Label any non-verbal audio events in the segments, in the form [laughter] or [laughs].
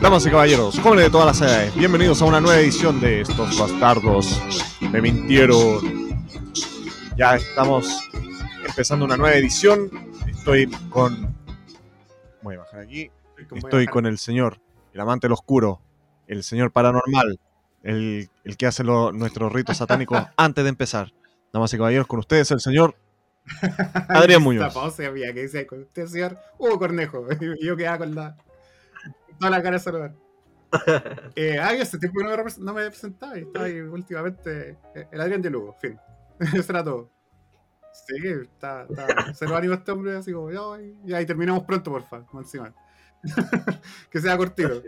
Damas y caballeros, jóvenes de todas las edades, bienvenidos a una nueva edición de Estos Bastardos Me Mintieron. Ya estamos empezando una nueva edición. Estoy con. Voy a bajar aquí. Estoy con el señor, el amante del oscuro, el señor paranormal, el, el que hace lo- nuestros ritos satánicos [laughs] antes de empezar. Damas y caballeros, con ustedes el señor Adrián [laughs] Muñoz. Pausa había que decía con usted, señor Hugo Cornejo. [laughs] Yo quedaba con la. Toda la cara de saludar. [laughs] Eh, ah, yo hace tiempo que no me, no me presentaba y estaba ahí últimamente eh, el Adrián de Lugo, fin. [laughs] Eso era todo. Sí, está, está cero ánimo este hombre, así como, ya, y terminamos pronto, porfa, como encima. [laughs] que sea cortito.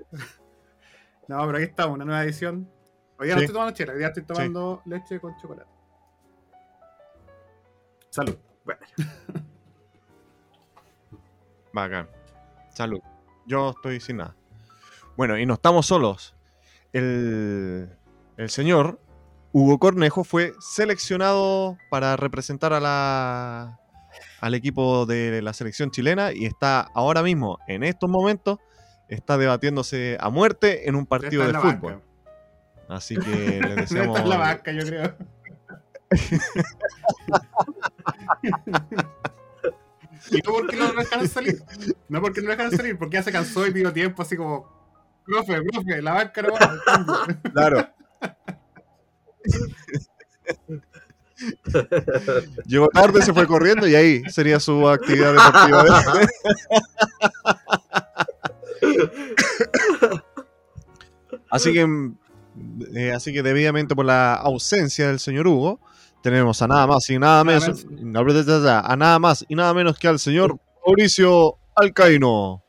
no, pero aquí estamos, una nueva edición. Hoy día no estoy tomando chela, hoy día estoy tomando leche con chocolate. Salud. Bueno, Bacán. Salud. Yo estoy sin nada. Bueno, y no estamos solos. El, el señor Hugo Cornejo fue seleccionado para representar a la, al equipo de la selección chilena y está ahora mismo, en estos momentos, está debatiéndose a muerte en un partido de fútbol. banca. Así que les [laughs] deseamos... Está en la banca, yo creo. [laughs] [laughs] y no porque no lo dejaron salir. No porque no lo dejaron salir, porque ya se cansó y pidió tiempo así como. Profe, profe, la banca no va. [laughs] Claro. Llegó tarde, se fue corriendo y ahí sería su actividad deportiva. así que, eh, así que debidamente por la ausencia del señor Hugo, tenemos a nada más y nada Nada menos, a nada más y nada menos que al señor Mauricio Alcaino.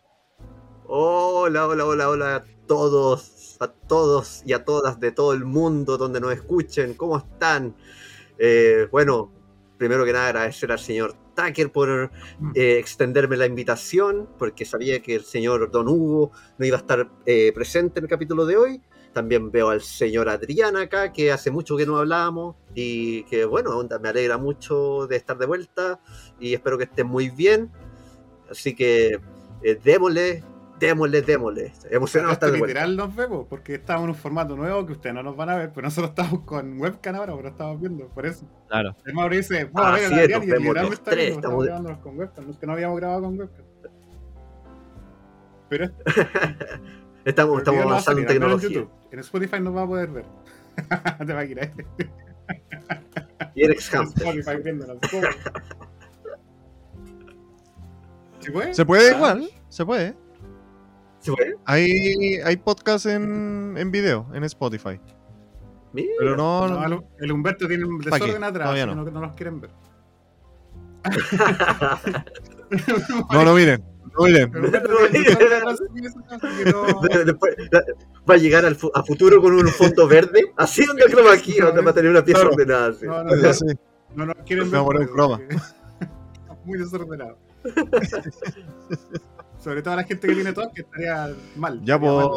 Hola, hola, hola, hola a todos, a todos y a todas de todo el mundo donde nos escuchen. ¿Cómo están? Eh, bueno, primero que nada agradecer al señor Tucker por eh, extenderme la invitación, porque sabía que el señor Don Hugo no iba a estar eh, presente en el capítulo de hoy. También veo al señor Adrián acá, que hace mucho que no hablábamos y que, bueno, me alegra mucho de estar de vuelta y espero que estén muy bien. Así que démosle, démosle, démosle. Emocionado vuelta. literal nos vemos, porque estamos en un formato nuevo que ustedes no nos van a ver, pero nosotros estamos con webcam ahora, pero estamos viendo, por eso. Claro. El Mauro dice, vamos a Ah, ver sí, el Adrián nos y los está tres, viendo, estamos grabándonos con webcam, los que no habíamos grabado con webcam. Pero [laughs] Estamos, estamos el avanzando en tecnología. YouTube. En Spotify no va a poder ver. [laughs] Te va a ir. Y Erex En Hamster. Spotify viéndonos. [laughs] ¿Se puede? Se puede Ah, igual, se puede. Hay, hay podcast en, en video, en Spotify. Mira. Pero no, no, el- el Humberto tiene un desorden atrás, no. que no, no los quieren ver. [laughs] no, no miren, no miren. No- Después, la- va a llegar al fu- a futuro con un fondo verde, así donde croma aquí, donde va a tener una pieza Claro. ordenada. así. No, no, no, sé. no nos quieren ver. porque- [laughs] Muy desordenado. [laughs] Sobre todo la gente que tiene todo, que estaría mal. Ya pues.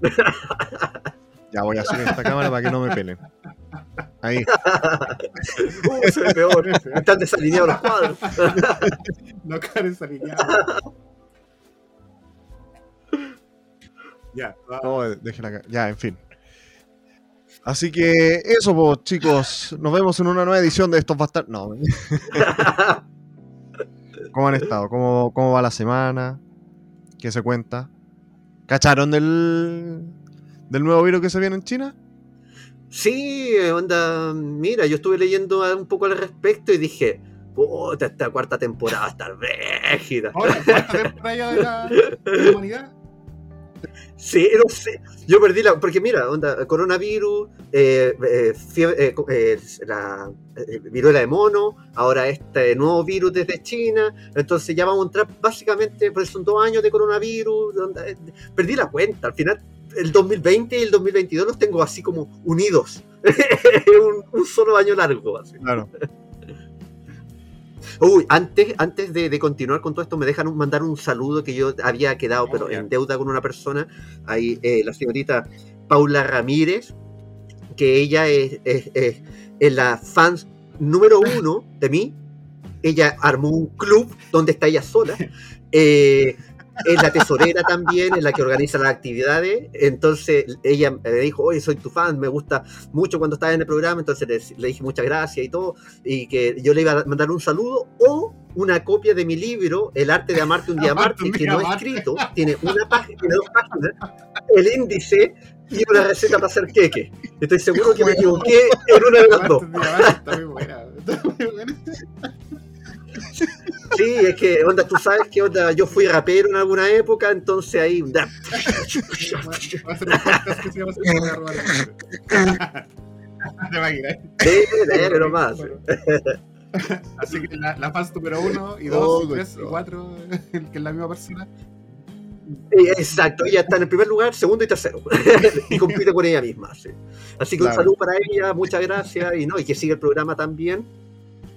[laughs] Ya voy a subir esta cámara para que no me pelen. Ahí. [laughs] Uh, ve peor. Están desalineados los cuadros. [laughs] No cares alineado. ya, va. No, déjela acá. Ya, en fin. Así que eso, pues, chicos. Nos vemos en una nueva edición de estos bastardos. No. ¿Cómo han estado? ¿Cómo, ¿Cómo va la semana? ¿Qué se cuenta? ¿Cacharon del, del nuevo virus que se viene en China? Sí, onda, mira, yo estuve leyendo un poco al respecto y dije, puta, esta cuarta temporada va a estar rígida. Ahora, ¿cuánta [laughs] temporada ya de la, de la humanidad? No sé. Yo perdí la. Porque mira, onda, coronavirus, eh, eh, fiebre- eh, eh, la eh, viruela de mono, ahora este nuevo virus desde China. Entonces ya vamos a entrar básicamente, pues son dos años de coronavirus. onda, eh, perdí la cuenta. Al final, el 2020 y el 2022 los tengo así como unidos. [laughs] un, un solo año largo. Así. Claro. Uy, antes, antes de, de continuar con todo esto, me dejan mandar un saludo que yo había quedado, pero en deuda con una persona. Ahí, eh, la señorita Paula Ramírez, que ella es, es- es- es la fan número uno de mí. Ella armó un club donde está ella sola. [laughs] eh, es la tesorera también, es la que organiza las actividades. Entonces ella me dijo, oye, soy tu fan, me gusta mucho cuando estás en el programa. Entonces le, le dije muchas gracias y todo, y que yo le iba a mandar un saludo o una copia de mi libro, El arte de amarte un día Amarte que no he escrito, tiene una página, tiene dos páginas, el índice y una receta para hacer queque. Estoy seguro que me equivoqué en una de las dos. Sí, es que, onda, tú sabes que, onda, yo fui rapero en alguna época, entonces ahí, da, Va a ser un podcast que se llama Se voy a robar el nombre. Te imaginas. dele, dele nomás. Así que la, la fans número uno y Oh, dos y my tres y cuatro, [laughs] que es la misma persona. Exacto, ella está en el primer lugar, segundo y tercero. [laughs] y compite con ella misma. sí. Así que Claro. un saludo para ella, muchas gracias. Y no, y que siga el programa también.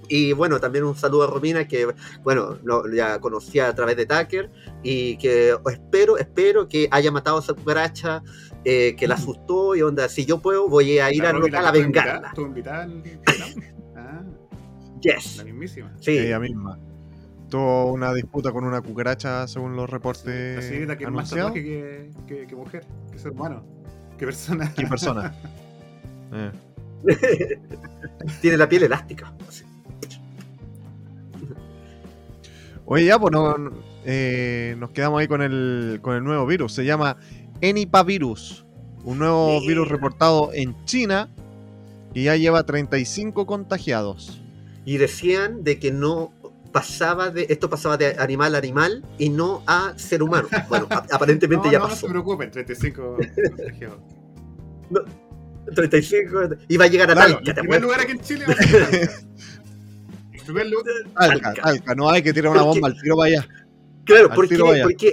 Y bueno, también un saludo a Romina, que bueno, lo, ya conocía a través de Tucker. Y que espero, espero que haya matado a esa cucaracha, eh, que la asustó. Y onda, si yo puedo, voy a ir La al la local a que vengarla. ¿Estuvo invitada al programa? [laughs] Ah, Yes. la mismísima. Sí. Ella misma. Tuvo una disputa con una cucaracha, según los reportes La señorita que es más que, que, que mujer, que ser humano, que persona. ¿Qué persona? [laughs] Eh. [laughs] Tiene la piel elástica. Sí. Oye, ya, pues no- no- eh, nos quedamos ahí con el, con el nuevo virus. Se llama Enipavirus. Un nuevo virus reportado en China y ya lleva 35 contagiados. y decían de que no pasaba de esto pasaba de animal a animal y no a ser humano. [laughs] Bueno, a- aparentemente no, ya no, no pasó. se preocupen, 35 [laughs] contagiados. 35 y va a llegar a Claro, Talca, En primer lugar aquí en Chile [laughs] primer lugar, Talca, Talca. Talca, no hay que tirar una bomba al tiro para allá. Claro, porque,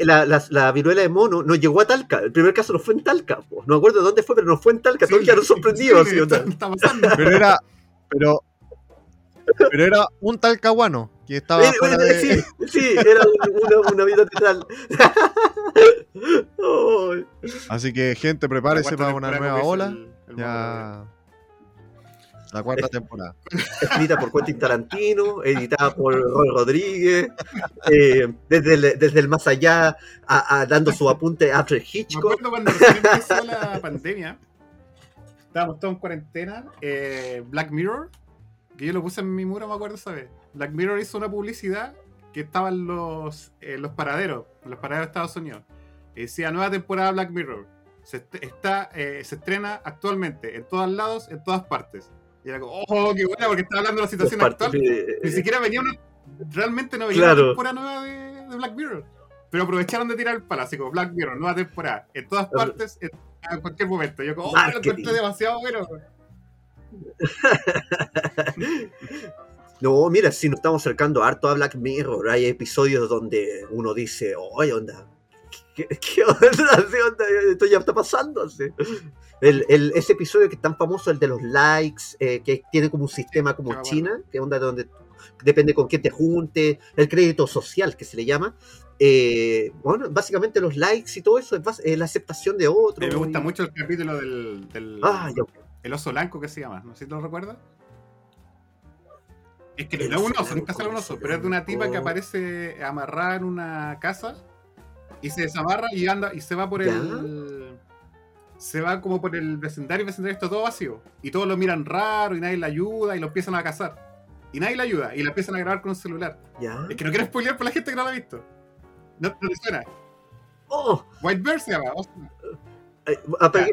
la, la, la viruela de mono no llegó a Talca. El primer caso no fue en Talca. po. No me acuerdo de dónde fue, pero no fue en Talca. Todos sí, quedaron sí, sorprendidos. sí, está, está. Pero era. Pero. Pero era un talcahuano que estaba Eh, fuera eh, de. Sí, sí, era un- una, vida teatral. [laughs] Así que, gente, prepárese para una nueva ola. el- el mono Ya. La cuarta temporada. escrita por Quentin Tarantino, editada por Roy Rodríguez, eh, desde, el, desde el más allá, a- a- dando su apunte a Alfred Me Hitchcock. acuerdo cuando empezó la pandemia, estábamos todos en cuarentena, eh, Black Mirror, que yo lo puse en mi muro, me acuerdo esa vez. Black Mirror hizo una publicidad que estaba en los, en los paraderos, en los paraderos de Estados Unidos. Y decía, nueva temporada Black Mirror. Se, est- está, eh, se estrena actualmente, en todos lados, en todas partes. Y era como, oh, qué buena, porque estaba hablando de la situación actual. eh, Ni siquiera venía una. Realmente no venía Claro. una temporada nueva de, de Black Mirror. Pero aprovecharon de tirar el como Black Mirror, nueva temporada. En todas partes, en, en cualquier momento. Yo como, oh, lo encontré demasiado bueno. [laughs] No, mira, si nos estamos acercando harto a Black Mirror, hay episodios donde uno dice, oye, onda, ¿qué, qué [laughs] onda? Esto ya está pasando. así. El, el- ese episodio que es tan famoso, el de los likes, eh, que tiene como un sistema como acuerdo. China, que onda donde depende con quién te junte, el crédito social que se le llama. Eh, bueno, básicamente los likes y todo eso es eh, la aceptación de otro. Eh, me gusta y- mucho el capítulo del, del Ah, ya. el oso blanco que se llama. No sé si lo recuerdas. Es que no es un oso nunca sale un oso, pero es de una tipa que aparece amarrada en una casa y se desamarra y anda y se va por ¿Ya? el. Se va como por el vecindario, el vecindario está todo vacío. Y todos lo miran raro y nadie le ayuda y lo empiezan a cazar. Y nadie le ayuda y la empiezan a grabar con un celular. ¿Ya? Es que no quiero spoilear por la gente que no lo ha visto. No, no le suena. Oh, White Bear se llama. oso. eh,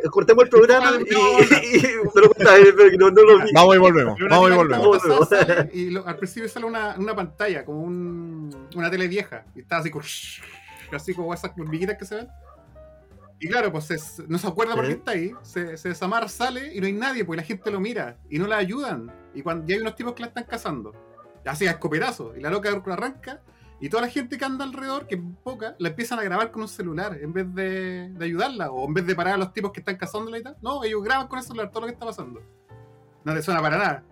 cortemos el programa No, y, no, [laughs] y- pero, pero no, no lo vi. Vamos y volvemos. Vamos y volvemos. sale Y lo- al principio sale una, una pantalla, como un, una tele vieja. Y está así como. Así como esas hormiguitas que se ven. Y claro, pues es- no se acuerda por qué está ahí. Se, se desamarra, sale y no hay nadie, pues la gente lo mira. Y no la ayudan. Y cuando y hay unos tipos que la están cazando. Así a escopetazo. Y la loca arranca. Y toda la gente que anda alrededor, que es poca, la empiezan a grabar con un celular en vez de, de ayudarla. O en vez de parar a los tipos que están cazándola y tal. No, ellos graban con el celular todo lo que está pasando. No te suena para nada.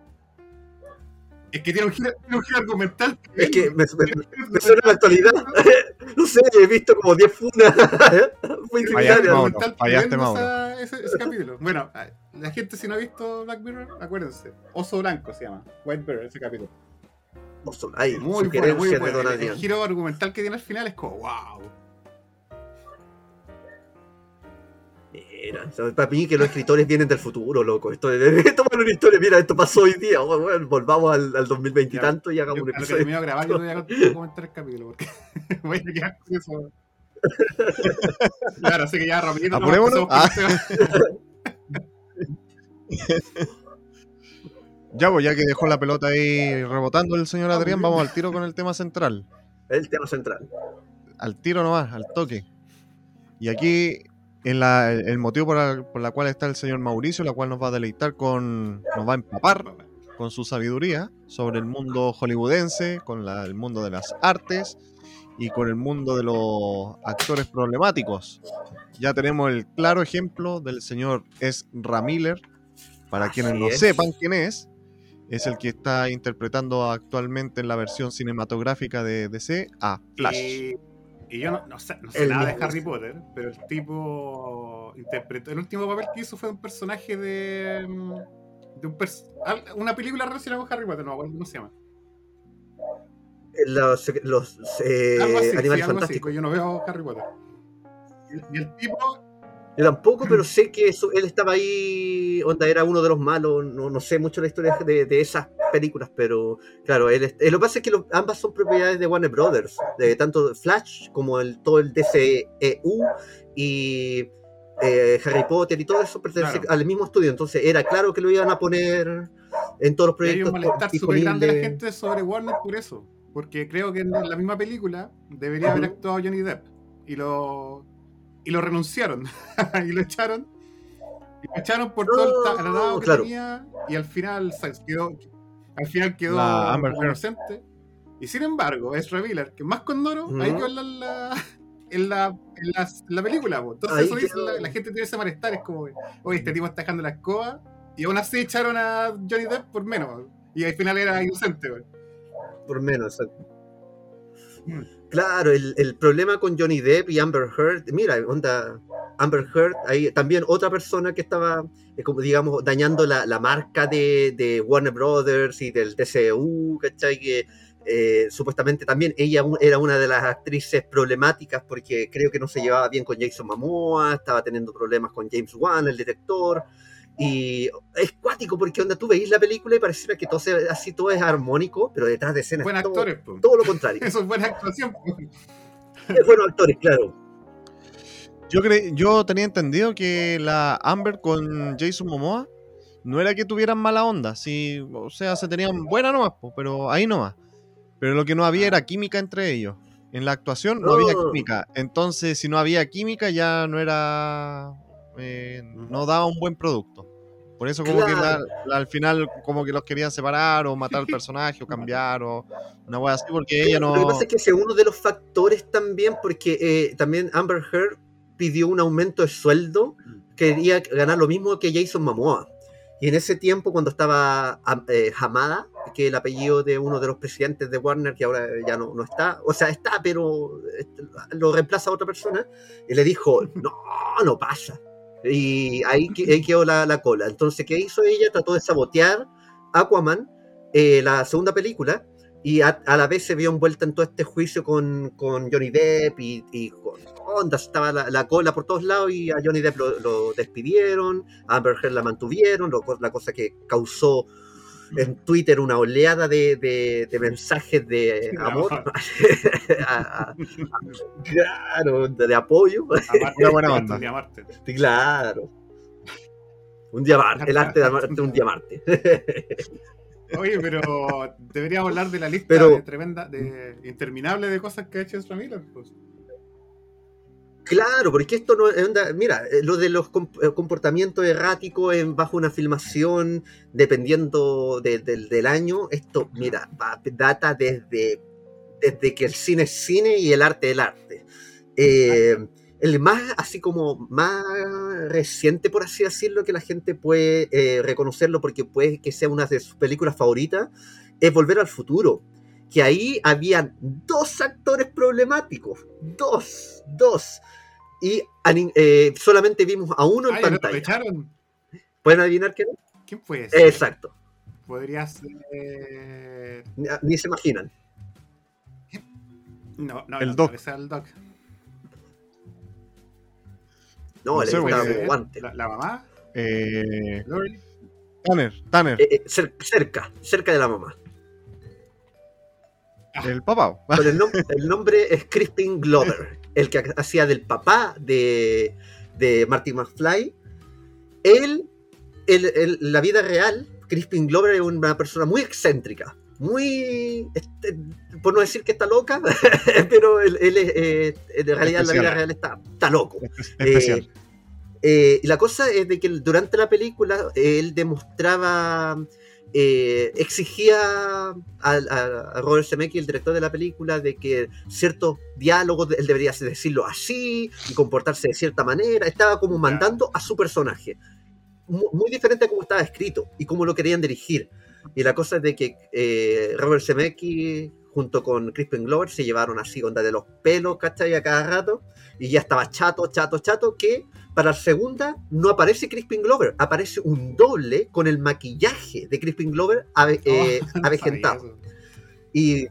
Es que tiene un giro, tiene un giro argumental. Es que me, me- me [laughs] suena la actualidad. [laughs] No sé, he visto como 10 funas. [laughs] Muy Fallaste. Mauro. fallaste, Mauro. ese, ese capítulo. Bueno, la gente si no ha visto Black Mirror, acuérdense. Oso Blanco se llama. White Bear, ese capítulo. Ay, Muy bueno, muy bueno. El, giro argumental que tiene al final es como, wow. Mira, o sea, para mí que los escritores vienen del futuro, loco. Esto, [laughs] esto es una historia, mira, esto pasó hoy día. Bueno, bueno, volvamos al, al 2020 y tanto y hagamos Yo, un lo que episodio. termino de grabar, yo voy a [laughs] comentar el capítulo porque [laughs] voy a quedar con eso. Claro, así que ya rapidito. Apurémonos. el tema. Ya, pues ya que dejó la pelota ahí rebotando el señor Adrián, vamos al tiro con el tema central. El tema central. Al tiro nomás, al toque. Y aquí en la- el motivo por la, por la cual está el señor Mauricio, la cual nos va a deleitar con. nos va a empapar con su sabiduría sobre el mundo hollywoodense, con la- el mundo de las artes y con el mundo de los actores problemáticos. Ya tenemos el claro ejemplo del señor Ezra Miller. Para Así quienes no es. sepan quién es, es el que está interpretando actualmente en la versión cinematográfica de DC a Flash. Y, y yo no, no sé, no sé El nada de. Harry Potter, pero el tipo interpretó. El último papel que hizo fue un personaje de. mm, de un pers- una película relacionada con Harry Potter, no cómo se llama. Los, los eh, así, animales fantásticos. pues yo no veo Harry Potter. Y, y el tipo. Yo tampoco, pero sé que eso- él estaba ahí, onda, era uno de los malos, no, no sé mucho la historia de, de esas películas, pero claro, él, eh, lo que pasa es que lo- ambas son propiedades de Warner Brothers, de tanto Flash como el, todo el DCEU y eh, Harry Potter y todo eso pertenece Claro. al mismo estudio, entonces era claro que lo iban a poner en todos los Y hay un proyectos malestar súper grande de la gente sobre Warner por eso. Porque creo que en la misma película debería haber actuado Johnny Depp. Y lo, y lo renunciaron. [laughs] y lo echaron. Y lo echaron por todo el el que tenía. Y al final se quedó, al final quedó La Amber inocente. Y sin embargo, es Miller, que más con Noro, Ujú. quedó en la, en la, en la, en la- película. po. Entonces eso dice, la, la gente tiene ese malestar. Es como, oye, este tipo está dejando la escoba. Y aún así echaron a Johnny Depp por menos. Y al final era inocente. Por menos, exacto. Claro, el, problema con Johnny Depp y Amber Heard, mira, onda, Amber Heard, ahí también otra persona que estaba, eh, como digamos, dañando la, marca de, Warner Brothers y del DCU, ¿cachai? Que eh, supuestamente también ella era una de las actrices problemáticas porque creo que no se llevaba bien con Jason Momoa, estaba teniendo problemas con James Wan, el director. Y es cuático porque onda, tú veis la película y pareciera que todo se- así todo es armónico, pero detrás de escena Buen es todo, actores, po. todo lo contrario. [laughs] Eso es buena actuación. Es buenos actores, claro. Yo, cre- yo tenía entendido que la Amber con Jason Momoa no era que tuvieran mala onda, sí, o sea, se tenían buena nomás, po, pero ahí nomás. Pero lo que no había era química entre ellos. En la actuación no, había No. química. Entonces, si no había química, ya no era. eh, no daba un buen producto. Por eso, como que la- Claro. la- al final, como que los querían separar o matar al [laughs] personaje o cambiar o una wea así, porque ella no. Lo que pasa es que ese es uno de los factores también, porque eh, también Amber Heard pidió un aumento de sueldo, quería ganar lo mismo que Jason Momoa. Y en ese tiempo, cuando estaba eh, Hamada, que el apellido de uno de los presidentes de Warner, que ahora ya no, no está, o sea, está, pero este, lo reemplaza a otra persona, y le dijo, no, no pasa. Y ahí, ahí quedó la, la cola. Entonces, ¿qué hizo ella? Trató de sabotear Aquaman, eh, la segunda película, y a, a la vez se vio envuelta en todo este juicio con, con Johnny Depp y, y con ondas, estaba la, la cola por todos lados y a Johnny Depp lo, lo despidieron, a Amber Heard la mantuvieron, lo- la cosa que causó en Twitter una oleada de, de- de mensajes de amor, [laughs] a- a- claro, de, apoyo, Amarte, [laughs] Una buena banda. ni amarte. claro. Un diamante, el arte de amarte un diamante. [laughs] Oye, pero deberíamos hablar de la lista Pero- de tremenda, de interminable de cosas que ha hecho Ezra Miller. Pues. Claro, porque esto no es onda- mira, eh, lo de los eh, comportamientos erráticos en, bajo una filmación, dependiendo de- del- del año, esto, mira, data desde, desde que el cine es cine y el arte el arte. Eh, el más, así como más reciente, por así decirlo, que la gente puede eh, reconocerlo porque puede que sea una de sus películas favoritas, es Volver al Futuro. Que ahí habían dos actores problemáticos. Dos, dos. Y eh, solamente vimos a uno en Ay, ¿lo pantalla. ¿Pueden adivinar quién? ¿Quién fue ese? Exacto. Podría ser. Ni, ni se imaginan. No, no, El no, Doc. es el Doc. No, No le sé, guante. La, la mamá, Eh. Tanner, Tanner, Eh, eh, cer- cerca, cerca de la mamá. el papá. Pero el, nom- el nombre es Crispin Glover, el que hacía del papá de, de Marty McFly. Él, la vida real, Crispin Glover es una persona muy excéntrica, muy, este, por no decir que está loca, [laughs] pero él, él es, eh, en realidad en la vida real está, está loco. Eh, eh, y la cosa es de que durante la película él demostraba, eh, exigía a, a- Robert Zemeckis, el director de la película, de que ciertos diálogos él debería decirlo así y comportarse de cierta manera. Estaba como mandando a su personaje. Mu- Muy diferente a cómo estaba escrito y cómo lo querían dirigir. Y la cosa es de que eh, Robert Zemeckis junto con Crispin Glover se llevaron así onda de los pelos, ¿cachai? A cada rato y ya estaba chato, chato, chato, que para la segunda no aparece Crispin Glover, aparece un doble con el maquillaje de Crispin Glover ave- eh, [laughs] Oh, avejentado. eso. Y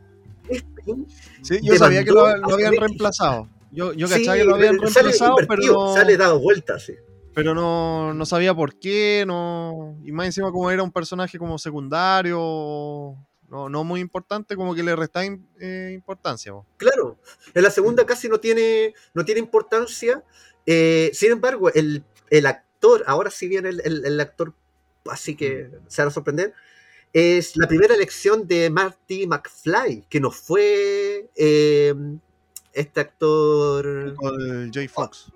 Crispin, Sí, yo sabía que lo, lo habían reemplazado. Yo, yo sí, que lo habían reemplazado, pero sale dado vueltas. sí. pero no, no sabía por qué, no, y más encima como era un personaje como secundario, no, no muy importante, como que le restaba im- eh, importancia. po. Claro, en la segunda casi no tiene, no tiene importancia. Eh, sin embargo, el, el actor, ahora sí viene el, el- el actor, así que se van a sorprender, es la primera elección de Marty McFly, que nos fue eh, este actor Fox.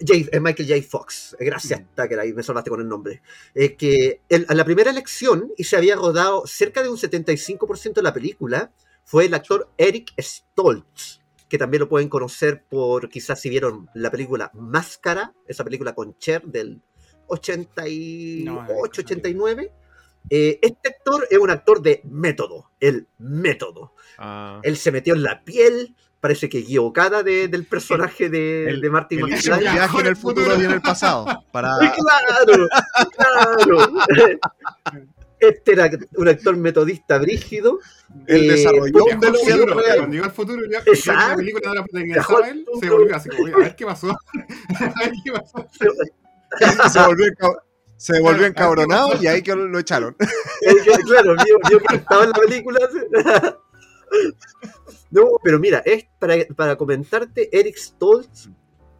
J- eh, Michael J. Fox. Gracias, Tucker, ahí me salvaste con el nombre. Eh, que la primera elección, y se había rodado cerca de un 75% de la película, fue el actor Eric Stoltz, que también lo pueden conocer por quizás si vieron la película Máscara, esa película con Cher del 88, No, no he visto esa 89. Eh, este actor es un actor de método, el método. Ah, Él se metió en la piel, parece que equivocada de- del personaje de, El- de Marty el McFly. viaje en el futuro y en el pasado. Para, [laughs] Claro, claro. [laughs] Este era un actor metodista brígido. él Eh, desarrolló Viajó un DeLorean futuro, real. Cuando llegó al futuro, ya, Exacto. ya la película no la Viajó protagonizaba al él, se volvió así como, "Oye, a ver qué pasó. [laughs] a ver qué pasó. [laughs] se volvió, se volvió encabronado y ahí que lo, echaron. [laughs] Eh, claro, vio, vio que estaba en la película. No, pero mira, es para, para comentarte, Eric Stoltz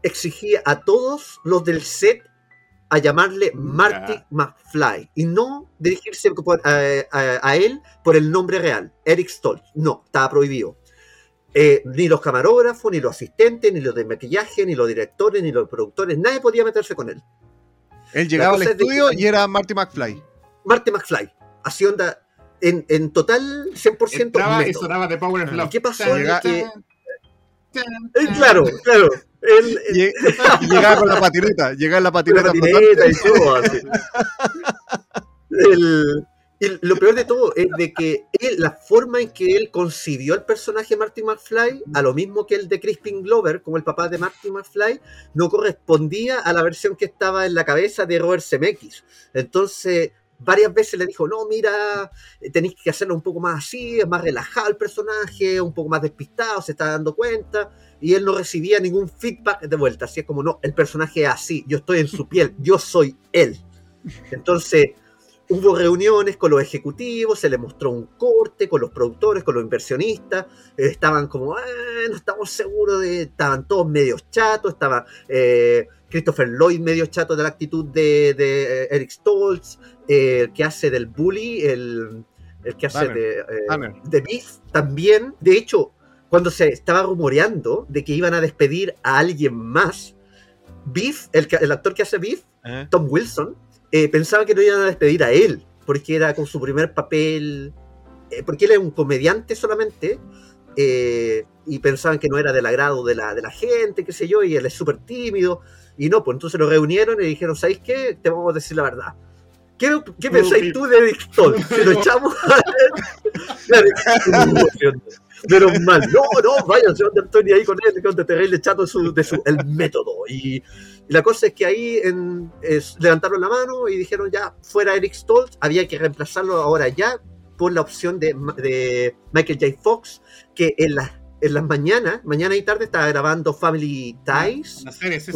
exigía a todos los del set a llamarle Marty. McFly y no dirigirse por- a, a- a él por el nombre real, Eric Stoltz. No, estaba prohibido. Eh, ni los camarógrafos, ni los asistentes, ni los de maquillaje, ni los directores, ni los productores, nadie podía meterse con él. Él llegaba al cosa es de estudio y era Marty McFly. Marty McFly, así onda, en, en total 100% Entraba y sonaba de Power of ¿Y Love. qué pasó? Llega- Que- Eh, claro, claro. Él, con la patineta. Llegaba en la patineta. la patineta y todo así. El- lo peor de todo es de que él- la forma en que él concibió el personaje Marty McFly, a lo mismo que el de Crispin Glover, como el papá de Marty McFly, no correspondía a la versión que estaba en la cabeza de Robert Zemeckis. Entonces, varias veces le dijo, no, mira, tenéis que hacerlo un poco más así, es más relajado el personaje, un poco más despistado, se está dando cuenta, y él no recibía ningún feedback de vuelta, así es como, no, el personaje es así, yo estoy en su piel, yo soy él. Entonces, hubo reuniones con los ejecutivos, se le mostró un corte con los productores, con los inversionistas, estaban como, "Ah, no estamos seguros de, estaban todos medio chatos, estaba eh, Christopher Lloyd medio chato de la actitud de, de, eh, Eric Stoltz, eh, el que hace del bully, el, el que hace de, eh, de Beef también. De hecho, cuando se estaba rumoreando de que iban a despedir a alguien más, Beef, el, el actor que hace Beef, ¿Eh? Tom Wilson, eh, pensaba que no iban a despedir a él, porque era con su primer papel, eh, porque él es un comediante solamente, y pensaban que no era del agrado de la, de la gente, qué sé yo, y él es súper tímido, y no, pues entonces lo reunieron y dijeron, ¿sabéis qué? Te vamos a decir la verdad. ¿Qué, qué pensáis tú de Stoltz? [laughs] Si lo echamos Claro, Menos mal. No, no, vaya, estoy ni ahí con él, con terrible chato su, de su- el método. Y, y la cosa es que ahí en- es- levantaron la mano y dijeron ya, fuera Eric Stoltz, había que reemplazarlo ahora ya por la opción de, de Michael J. Fox, que en la en las mañanas, mañana y tarde, estaba grabando Family Ties, Una serie, sí,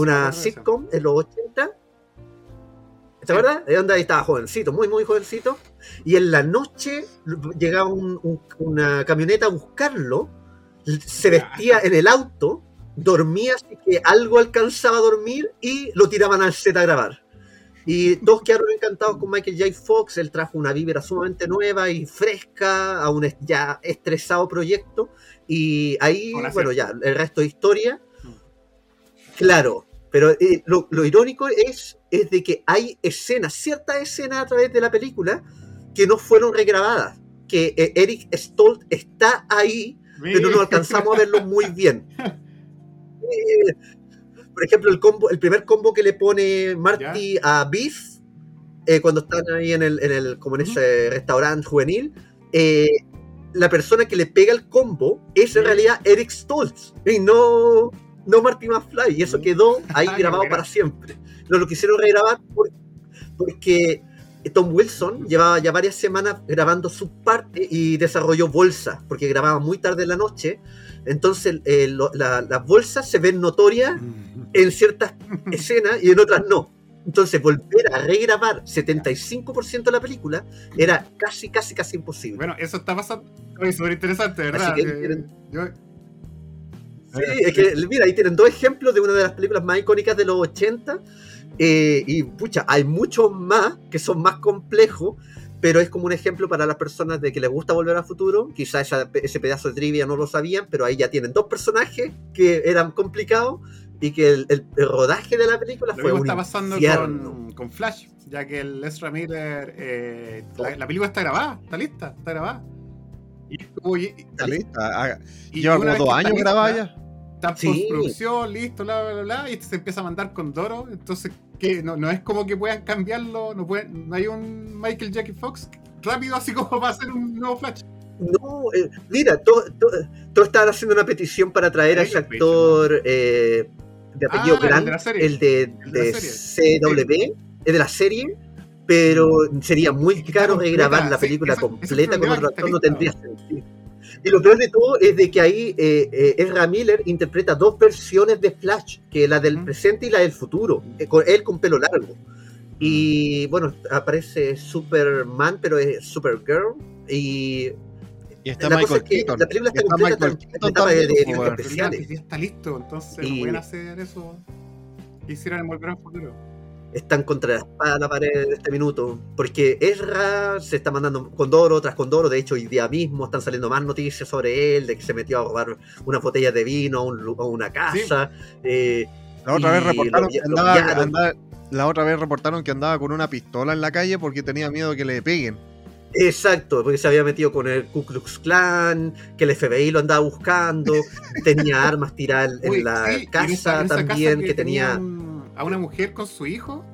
sitcom en los 80. ¿Te acuerdas? De ahí estaba jovencito, muy, muy jovencito. Y en la noche llegaba un- un- una camioneta a buscarlo, se vestía en el auto, dormía así que algo alcanzaba a dormir y lo tiraban al set a grabar. Y todos quedaron encantados con Michael J. Fox. Él trajo una vibra sumamente nueva y fresca a un ya estresado proyecto. Y ahí, bueno, ya, el resto de historia. Mm. Claro, pero eh, lo, lo irónico es, es de que hay escenas, ciertas escenas a través de la película que no fueron regrabadas. Que eh, Eric Stolt está ahí, pero no alcanzamos a verlo muy bien. [laughs] Eh, por ejemplo, el combo, el primer combo que le pone Marty a Beef, eh, cuando están ahí en el, en el, como en ese restaurante juvenil, eh, la persona que le pega el combo es en Ya. realidad Eric Stoltz y no, no Marty McFly. Y eso quedó ahí [laughs] Ah, grabado para siempre. No lo quisieron regrabar por- porque Tom Wilson llevaba ya varias semanas grabando su parte y desarrolló bolsas, porque grababa muy tarde en la noche. Entonces eh, lo- la- las bolsas se ven notorias en ciertas escenas y en otras no. Entonces volver a regrabar 75% de la película era casi, casi, casi imposible. Bueno, eso está pasando. Oye, súper interesante, ¿verdad? Eh, Sí, es que, mira, ahí tienen dos ejemplos de una de las películas más icónicas de los 80. eh, y pucha, hay muchos más que son más complejos, pero es como un ejemplo para las personas de que les gusta volver al futuro. Quizá esa- ese pedazo de trivia no lo sabían, pero ahí ya tienen dos personajes que eran complicados y que el, el- el rodaje de la película Lo fue mismo un está pasando con, con Flash, ya que el Ezra Miller, eh, la, la película está grabada, está lista, está grabada. Y, y- Está lista. Ah, y Lleva como dos años grabada ya. Está en Sí. postproducción, listo, bla, bla, bla, y este se empieza a mandar con Doro, entonces que no, no es como que puedan cambiarlo, no, pueden, no hay un Michael Jackie Fox rápido así como para hacer un nuevo Flash. No, eh, mira, todos estaban haciendo una petición para traer a ese actor eh, de apellido Ah, el de Grant, la el de, El de la de serie. CW, es de la serie, pero sería muy caro completa, regrabar la película completa con otro actor, no tendría sentido. Y lo peor de todo es de que ahí eh, eh, Ezra Miller interpreta dos versiones de Flash, que la del presente y la del futuro, eh, con él con pelo largo. Y bueno, aparece Superman, pero es Supergirl. Y Y está la cosa Michael es que la película está Está completa Michael Keaton de, también, de. El problema es especiales. ya está listo, entonces Y- no pueden hacer eso hicieron en Volver al Futuro. Están contra la espada la pared en este minuto. Porque Ezra se está mandando con Doro, tras con Doro. De hecho, hoy día mismo están saliendo más noticias sobre él, de que se metió a robar unas botellas de vino a, un a una casa. eh, La otra vez reportaron que andaba, pillaron. andaba- la otra vez reportaron que andaba con una pistola en la calle porque tenía miedo que le peguen. Exacto, porque se había metido con el Ku Klux Klan, que el FBI lo andaba buscando, [laughs] tenía armas tiradas en Uy, la sí, y en casa esa- en esa también, casa que tenía un- a una mujer con su hijo.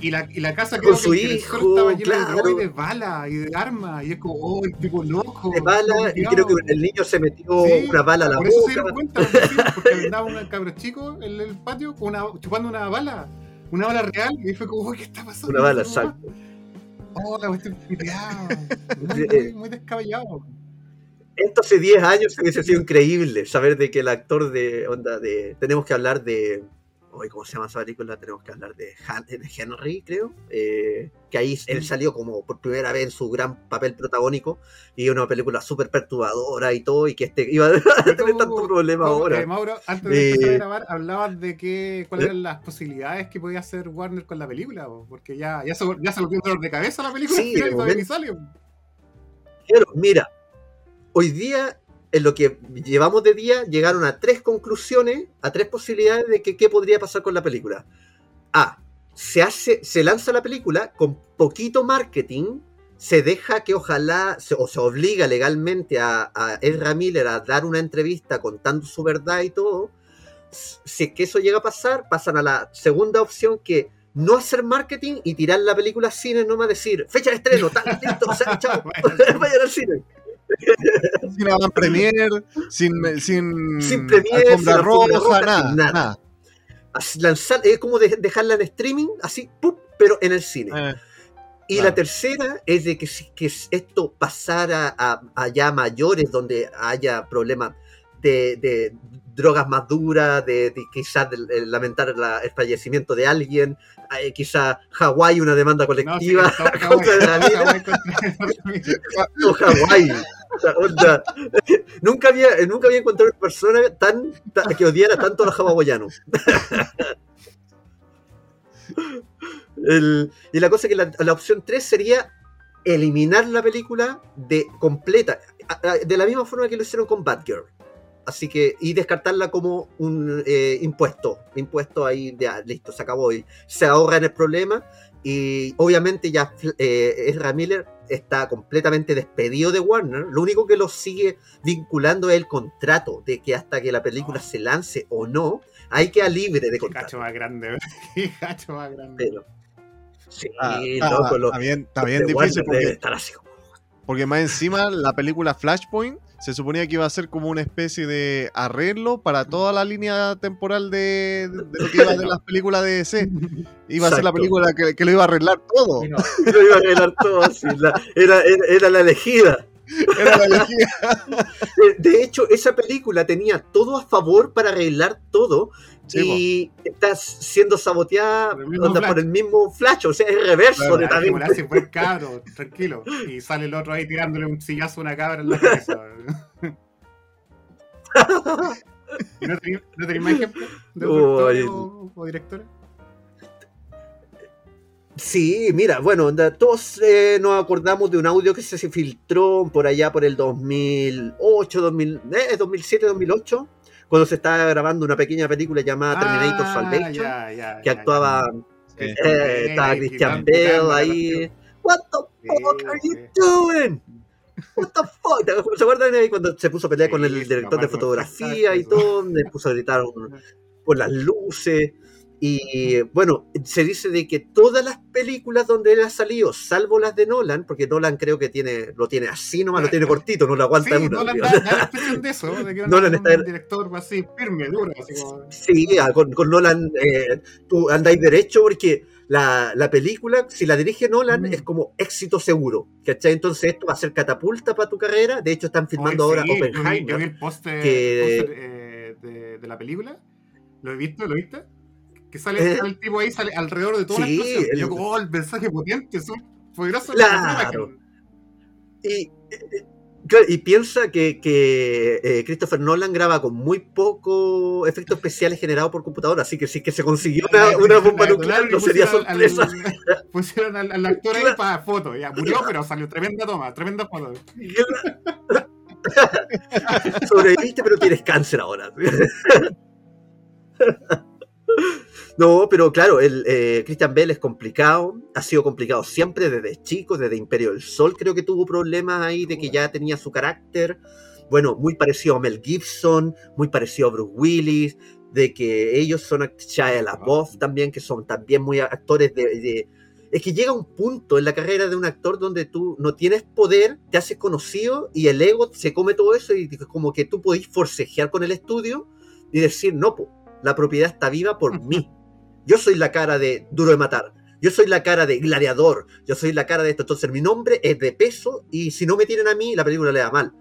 Y la, y la casa Con su que hijo, estaba llena de claro. droga y de balas y de armas. Y es como, oh, el tipo loco. de bala, y creo que el niño se metió Sí, una bala a la Por eso se boca. dieron cuenta porque andaba un cabro chico en el patio con una, chupando una bala. Una bala real. Y fue como, oh, ¿qué está pasando? Una bala, exacto. Oh, la cuestión [laughs] muy, eh. muy descabellado. Esto hace 10 años hubiese sido increíble saber de que el actor de onda de. Tenemos que hablar de. Hoy, ¿cómo se llama esa película? Tenemos que hablar de, Han- de Henry, creo. eh, que ahí él salió como por primera vez en su gran papel protagónico. Y una película súper perturbadora y todo. Y que este iba a [laughs] tener tanto problema Como, ahora. eh, Mauro, antes de empezar a Eh, grabar, hablabas de que, cuáles ¿Eh? eran las posibilidades que podía hacer Warner con la película, po, porque ya, ya, se, ya se volvió un dolor de cabeza la película Sí, al final de y sale. Claro, mira, hoy día, en lo que llevamos de día, llegaron a tres conclusiones, a tres posibilidades de que qué podría pasar con la película. A. Se, hace, se lanza la película con poquito marketing, se deja que ojalá, se- o se obliga legalmente a, a Ezra Miller a dar una entrevista contando su verdad y todo. Si es que eso llega a pasar, pasan a la segunda opción que no hacer marketing y tirar la película al cine, no más decir fecha de estreno, tal, listo, o sea, chao, vayan al cine. Sin avant premier, sin, sin, Sin premier, alfombra sin roja, roja, nada, sin nada. nada. Así, lanzar, es como de- dejarla en streaming, así, ¡pum! pero en el cine. Eh, y claro. la tercera es de que si que esto pasara a, a ya mayores, donde haya problemas de, de drogas más duras, de, de quizás lamentar la- el fallecimiento de alguien, eh, quizás Hawái una demanda No, sí, colectiva, [laughs] contra la. Hawái [laughs] [laughs] nunca, había, nunca había encontrado una persona tan, ta- que odiara tanto a los hawaianos. [laughs] Y la cosa es que la, la opción 3 sería eliminar la película de completa, de la misma forma que lo hicieron con Batgirl. Así que, y descartarla como un eh, impuesto. Impuesto ahí, ya, listo, se acabó. Y se ahorran el problema. Y obviamente ya eh, Ezra Miller está completamente despedido de Warner. Lo único que lo sigue vinculando es el contrato de que hasta que la película se lance o no, hay que libre de Qué contrato. cacho más grande, [laughs] qué cacho más grande. Pero, sí, Ah, loco, está de bien difícil porque, estar así como- porque más encima la película Flashpoint se suponía que iba a ser como una especie de arreglo para toda la línea temporal de, de lo que iba de las películas de DC. Iba a ser la película que, que lo iba a arreglar todo. No, lo iba a arreglar todo así. la- era, era, era la elegida. Era la elegida. De, hecho, esa película tenía todo a favor para arreglar todo Sí, y está siendo saboteada Por el mismo onda, Flash. por el mismo Flash, o sea, es reverso Claro, de le hace buen cabro, tranquilo. Y sale el otro ahí tirándole un sillazo a una cabra en la cabeza. [laughs] ¿Y no tenéis no más ejemplos de Oh, el- o, o directores? Sí, mira, bueno, todos eh, nos acordamos de un audio que se, filtró por allá por el 2008, 2000, eh, 2007, 2008, cuando se estaba grabando una pequeña película llamada Terminator Ah, Salvation, ya, ya, que ya, actuaba, eh, estaba Christian Bale, ahí. What the Sí, fuck are you doing? What the fuck? ¿Te- ¿Se acuerdan ahí cuando se puso a pelear con el director de fotografía y todo? Le puso a gritar por las luces. Y bueno, se dice de que todas las películas donde él ha salido, salvo las de Nolan, porque Nolan creo que tiene, lo tiene así nomás, lo tiene cortito, no lo aguanta Sí, una. Nolan da, da la [laughs] de eso, de que Nolan un está- director así firme, duro, así como... Sí, ah, con, con Nolan eh, tú andáis derecho porque la, la película, si la dirige Nolan, Mm. es como éxito seguro. ¿Cachai? Entonces esto va a ser catapulta para tu carrera. De hecho, están filmando Oye, ahora yo vi-. Yo vi el póster que- póster, eh, de, de la película. ¿Lo he visto? ¿Lo viste? Que sale, Eh. el tipo ahí, sale alrededor de toda la Sí, explosión. Y yo como, oh, el mensaje potente, es poderoso. Claro. Y, eh, claro, y piensa que, que, eh, Christopher Nolan graba con muy poco efectos especiales generados por computadora, así que si es que se consiguió una, una [laughs] bomba nuclear no sería sorpresa. [laughs] pusieron al, al actor ahí para foto. Ya murió, pero salió tremenda toma, tremenda foto. [laughs] Sobreviviste, pero tienes cáncer ahora. No, pero claro, el eh, Christian Bell es complicado, ha sido complicado siempre desde chico, desde Imperio del Sol creo que tuvo problemas ahí de que ya tenía su carácter, bueno, muy parecido a Mel Gibson, muy parecido a Bruce Willis, de que ellos son Shia LaBeouf también, que son también muy actores de, Es que llega un punto en la carrera de un actor donde tú no tienes poder, te haces conocido y el ego se come todo eso y como que tú podís forcejear con el estudio y decir, no, la propiedad está viva por mí. [laughs] Yo soy la cara de Duro de Matar. Yo soy la cara de Gladiador. Yo soy la cara de esto. Entonces mi nombre es de peso y si no me tienen a mí, la película le da mal.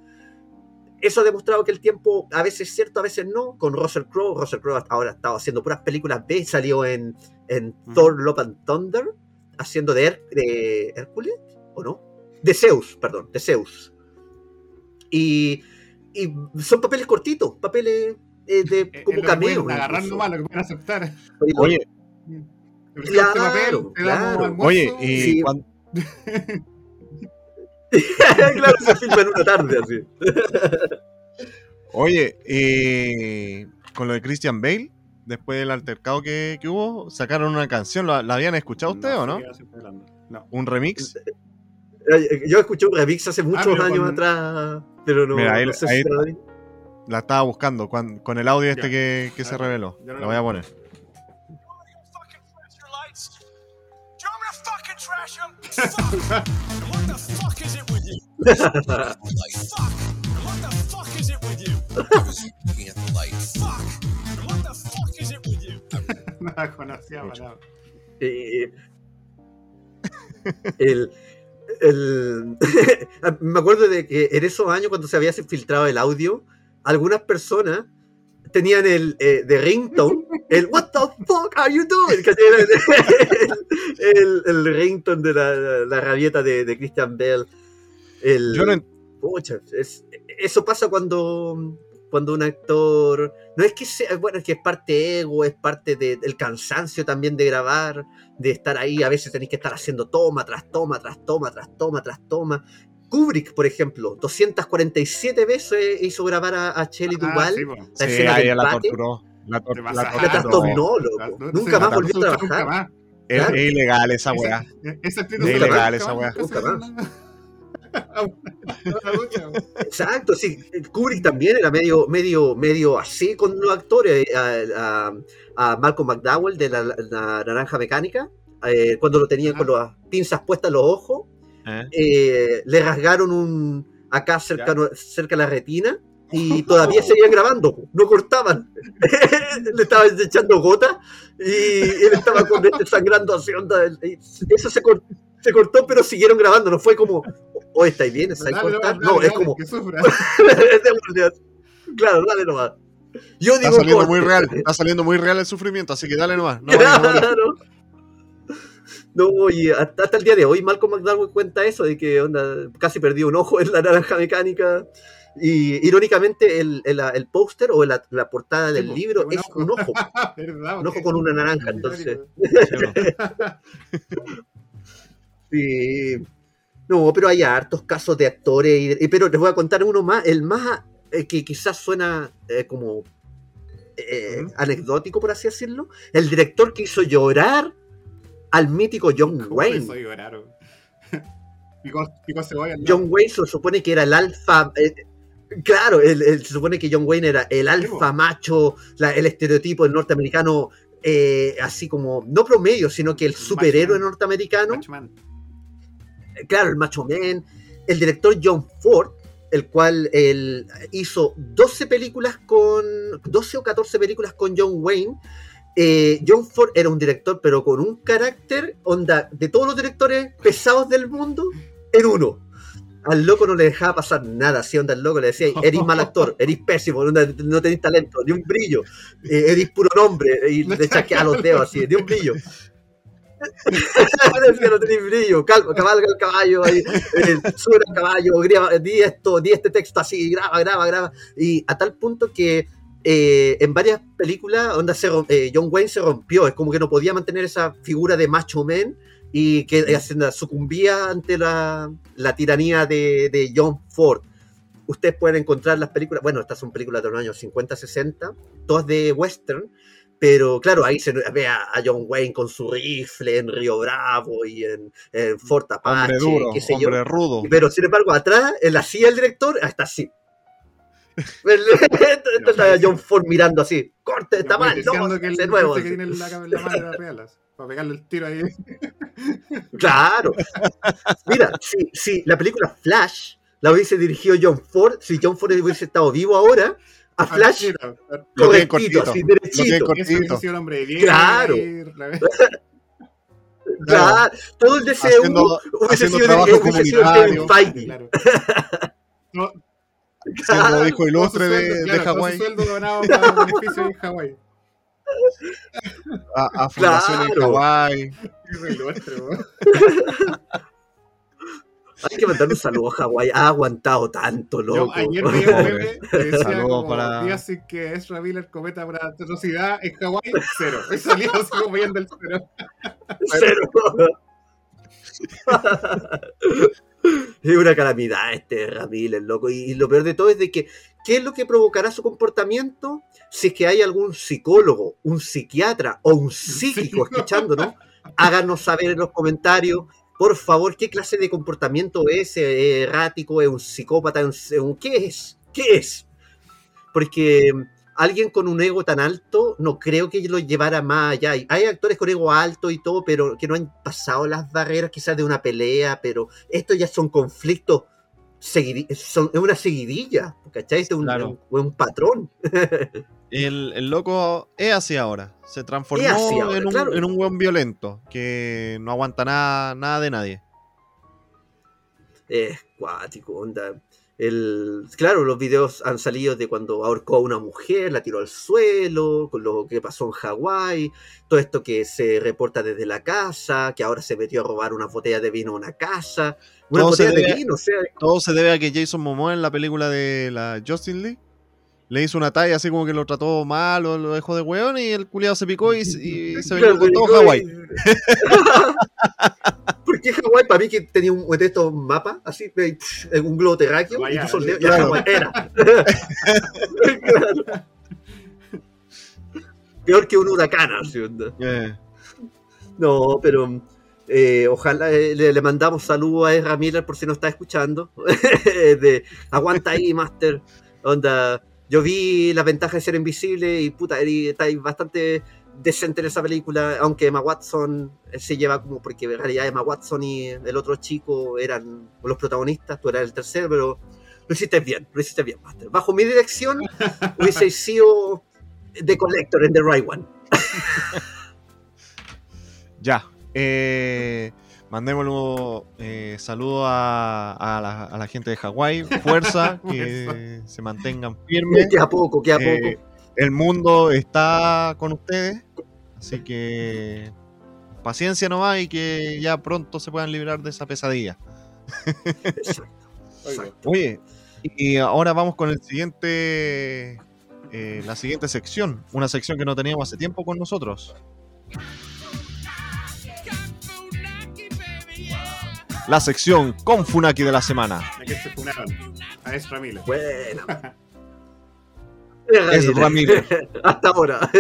Eso ha demostrado que el tiempo a veces es cierto, a veces no. Con Russell Crowe. Russell Crowe ahora ha estado haciendo puras películas B. Salió en, en. Thor, Love and Thunder haciendo de, Her- de Hércules, ¿o no? De Zeus, perdón, de Zeus. Y, y son papeles cortitos, papeles eh, de como cameo. pueden agarrar incluso. nomás, lo que pueden aceptar. Oye, Claro, papel, claro. oye, y Sí. [laughs] claro, se filma en una tarde así. oye, y con lo de Christian Bale, después del altercado que, que hubo, sacaron una canción. ¿La, la habían escuchado ustedes o no? Un remix. Eh, Yo escuché un remix hace muchos pero años atrás, pero no, Mira, ahí- no sé ahí- si de- La estaba buscando con, con el audio este que, se reveló. no la voy a poner. [laughs] No la conocía. Eh, el, el- [laughs] me acuerdo de que en esos años cuando se había filtrado el audio, algunas personas tenían el eh, de ringtone, el What the fuck are you doing? [laughs] El, el, el ringtone de la, la rabieta de, de Christian Bell. El, Yo no Pucha, es- eso pasa cuando, cuando un actor. No es que sea. Bueno, es que es parte ego, es parte de- del cansancio también de grabar, de estar ahí. A veces tenéis que estar haciendo toma tras toma, tras toma, tras toma, tras toma. Kubrick, por ejemplo, 247 veces hizo grabar a, a Shelley Ah, sí, po. la Sí, escena ahí del la bate. torturó. La, tor- trastornó, loco. No, Nunca más volvió a trabajar. Nunca más. Es, Claro. es ilegal esa weá. Es ilegal esa weá. nunca po. [laughs] Exacto, sí. Kubrick también era medio, medio, medio así con los actores. A, a- a Malcolm McDowell de la, la Naranja Mecánica, eh, cuando lo tenían con las pinzas puestas en los ojos, ¿Eh? eh, le rasgaron un acá cerca, cerca de la retina y [laughs] todavía seguían grabando, no cortaban. [laughs] le estaban echando gotas y él estaba con este sangrando así, onda, y Eso se, cor- se cortó, pero siguieron grabando. No fue como, o estáis bien, estáis dale, No, dale, es como, [laughs] claro, dale nomás. Yo Está digo saliendo corte. muy real. Está saliendo muy real el sufrimiento, así que dale nomás. No, no, no, no. No, y hasta, hasta el día de hoy Malcolm McDowell cuenta eso, de que onda, casi perdió un ojo en la naranja mecánica. Y irónicamente el, el, el póster o la, la portada del Sí, libro un es ojo. un ojo, [laughs] ¿Verdad? un ojo con una naranja, entonces. [laughs] Sí. No, pero hay hartos casos de actores, y- pero les voy a contar uno más, el más eh, que quizás suena eh, como eh, anecdótico, por así decirlo, el director que hizo llorar al mítico John ¿Cómo Wayne. picó cebolla. ¿no? John Wayne se supone que era el alfa. eh, claro, el- el- se supone que John Wayne era el alfa macho, la- el estereotipo del norteamericano, eh, así como, no promedio, sino que el Macho superhéroe man. norteamericano. Macho man. Eh, Claro, el macho man. El director John Ford, el cual él hizo 12 películas con. 12 o 14 películas con John Wayne. Eh, John Ford era un director, pero con un carácter, onda, de todos los directores pesados del mundo, en uno. Al loco no le dejaba pasar nada, así onda el loco le decía, eres mal actor, eres pésimo, onda, no tenés talento, ni un brillo, eh, eres puro nombre, y [laughs] le chasqueaba los dedos así, ni un brillo. [laughs] decía, no tenés brillo, cal- cabalga el caballo, ahí, eh, sube al caballo, graba, di esto, di este texto así, graba, graba, graba, y a tal punto que eh, en varias películas onda se eh, John Wayne se rompió, es como que no podía mantener esa figura de macho man y que eh, sucumbía ante la, la tiranía de, de John Ford. Ustedes pueden encontrar las películas, bueno, estas son películas de los años 50, 60, todas de western, pero claro, ahí se ve a, a John Wayne con su rifle en Río Bravo y en, en Fort Apache, Hombre duro, qué sé yo. hombre rudo. Pero sin embargo, atrás, en la silla del director, hasta así. Está John Ford mirando así. Corte, está mal, no, que el de nuevo. que tiene la, la mano de. Para pegarle el tiro ahí. [laughs] Claro. Mira, si, si la película Flash la hubiese dirigido John Ford, si John Ford hubiese estado vivo ahora, a Flash, correctito, así, derechito. cortito. Claro. [laughs] Claro, todo el DCU hubiese sido, hubiese sido Kevin. Feige. Claro. [laughs] No, Hijo todo ilustre su de, sueldo, de claro, Hawái, sueldo donado para beneficio en Hawái. a, a fundación en Claro. Hawái. Ilustre, weón. [laughs] Hay que mandar un saludo a Hawái. Ha aguantado tanto, Yo loco. ayer vi un meme que decía como para- días sin que Ezra Miller cometa una atrocidad en Hawái, cero. Y salía así como viendo el cero. Cero. [laughs] [laughs] [laughs] es una calamidad este Ramírez, loco. Y, y lo peor de todo es de que, ¿qué es lo que provocará su comportamiento si es que hay algún psicólogo, un psiquiatra o un psíquico Psíquico. escuchándonos? Háganos saber en los comentarios, por favor, qué clase de comportamiento es ¿Es errático, es un psicópata, es un, ¿qué es? ¿Qué es? Porque alguien con un ego tan alto no creo que lo llevara más allá. Y Hay actores con ego alto y todo, pero que no han pasado las barreras quizás de una pelea, pero estos ya son conflictos, seguidi- son, es una seguidilla, ¿cachai? Es un, Claro. un- un patrón. [laughs] El, el loco es así ahora. Se transformó ahora, en, un, claro. en un buen violento que no aguanta nada, nada de nadie. Es cuático, onda. El, claro, los videos han salido de cuando ahorcó a una mujer, la tiró al suelo, con lo que pasó en Hawái, todo esto que se reporta desde la casa, que ahora se metió a robar una botella de vino a una casa, una Todo se botella de debe- vino, o sea, Todo se debe a que Jason Momoa en la película de la Justin League le hizo una talla así como que lo trató mal o lo dejó de hueón y el culiado se picó y, y [laughs] se vengó con todo Hawái. [laughs] ¿Por qué Hawái? Para mí que tenía un de estos mapas, así, un globo terráqueo, y puso el dedo, y claro. Hawái era. Claro. [laughs] Peor que un huracán, así, onda. Eh, No, pero eh, ojalá eh, le, le mandamos saludos a Ezra Miller por si no está escuchando. de aguanta ahí, Master. Onda, yo vi las ventajas de ser invisible y puta, eri- está bastante decente en esa película, aunque Emma Watson eh, se lleva como porque en realidad Emma Watson y el otro chico eran los protagonistas, tú eras el tercero, pero lo hiciste bien, lo hiciste bien, Master. Bajo mi dirección [laughs] hubiese sido The Collector en The Right One. ya. Eh, mandémoslo eh, saludo a, a la, a la gente de Hawái. Fuerza, [laughs] que se mantengan [laughs] firmes. Queda poco, queda Eh, poco. el mundo está con ustedes. Así que paciencia nomás y que ya pronto se puedan librar de esa pesadilla. Exacto. exacto. [laughs] Oye, y ahora vamos con el siguiente, eh, la siguiente sección, una sección que no teníamos hace tiempo con nosotros. La sección con Funaki de la semana. ¿A qué se funaron? A Ezra Miller. Buena. [laughs] Es Ramírez. Hasta ahora. [laughs]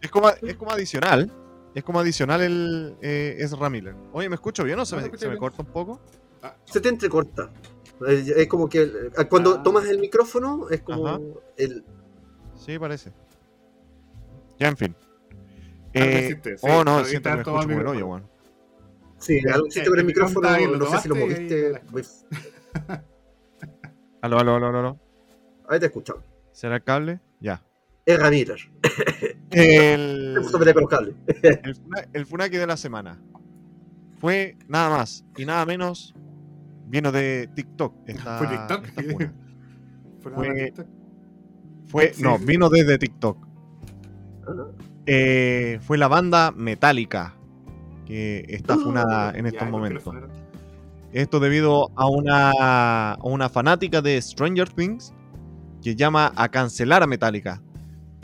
Es como, es como adicional. Es como adicional el eh, es Ramiller. Oye, ¿me escucho bien o se me, se corta un poco? Se te entrecorta. Es es como que eh, cuando Ah. tomas el micrófono es como Ajá. el Sí, parece. Ya, en fin. Algo Eh, oh, no, siento que me escucho como el hoyo, micrófono. Sí, algo hiciste con el micrófono, no sé si lo moviste. [laughs] Aló, aló, aló, aló. Ahí te escuchamos. ¿Será el cable? Ya. Es Ramírez. [laughs] El, [laughs] el, el Funaki de la semana fue nada más y nada menos. Vino de TikTok. Esta, ¿Fue TikTok? esta. Fue Fue- Sí. no, vino desde TikTok. Ah. Eh, fue la banda Metallica que está funada en estos ¿y por qué lo momentos. Esto debido a una, a una fanática de Stranger Things que llama a cancelar a Metallica.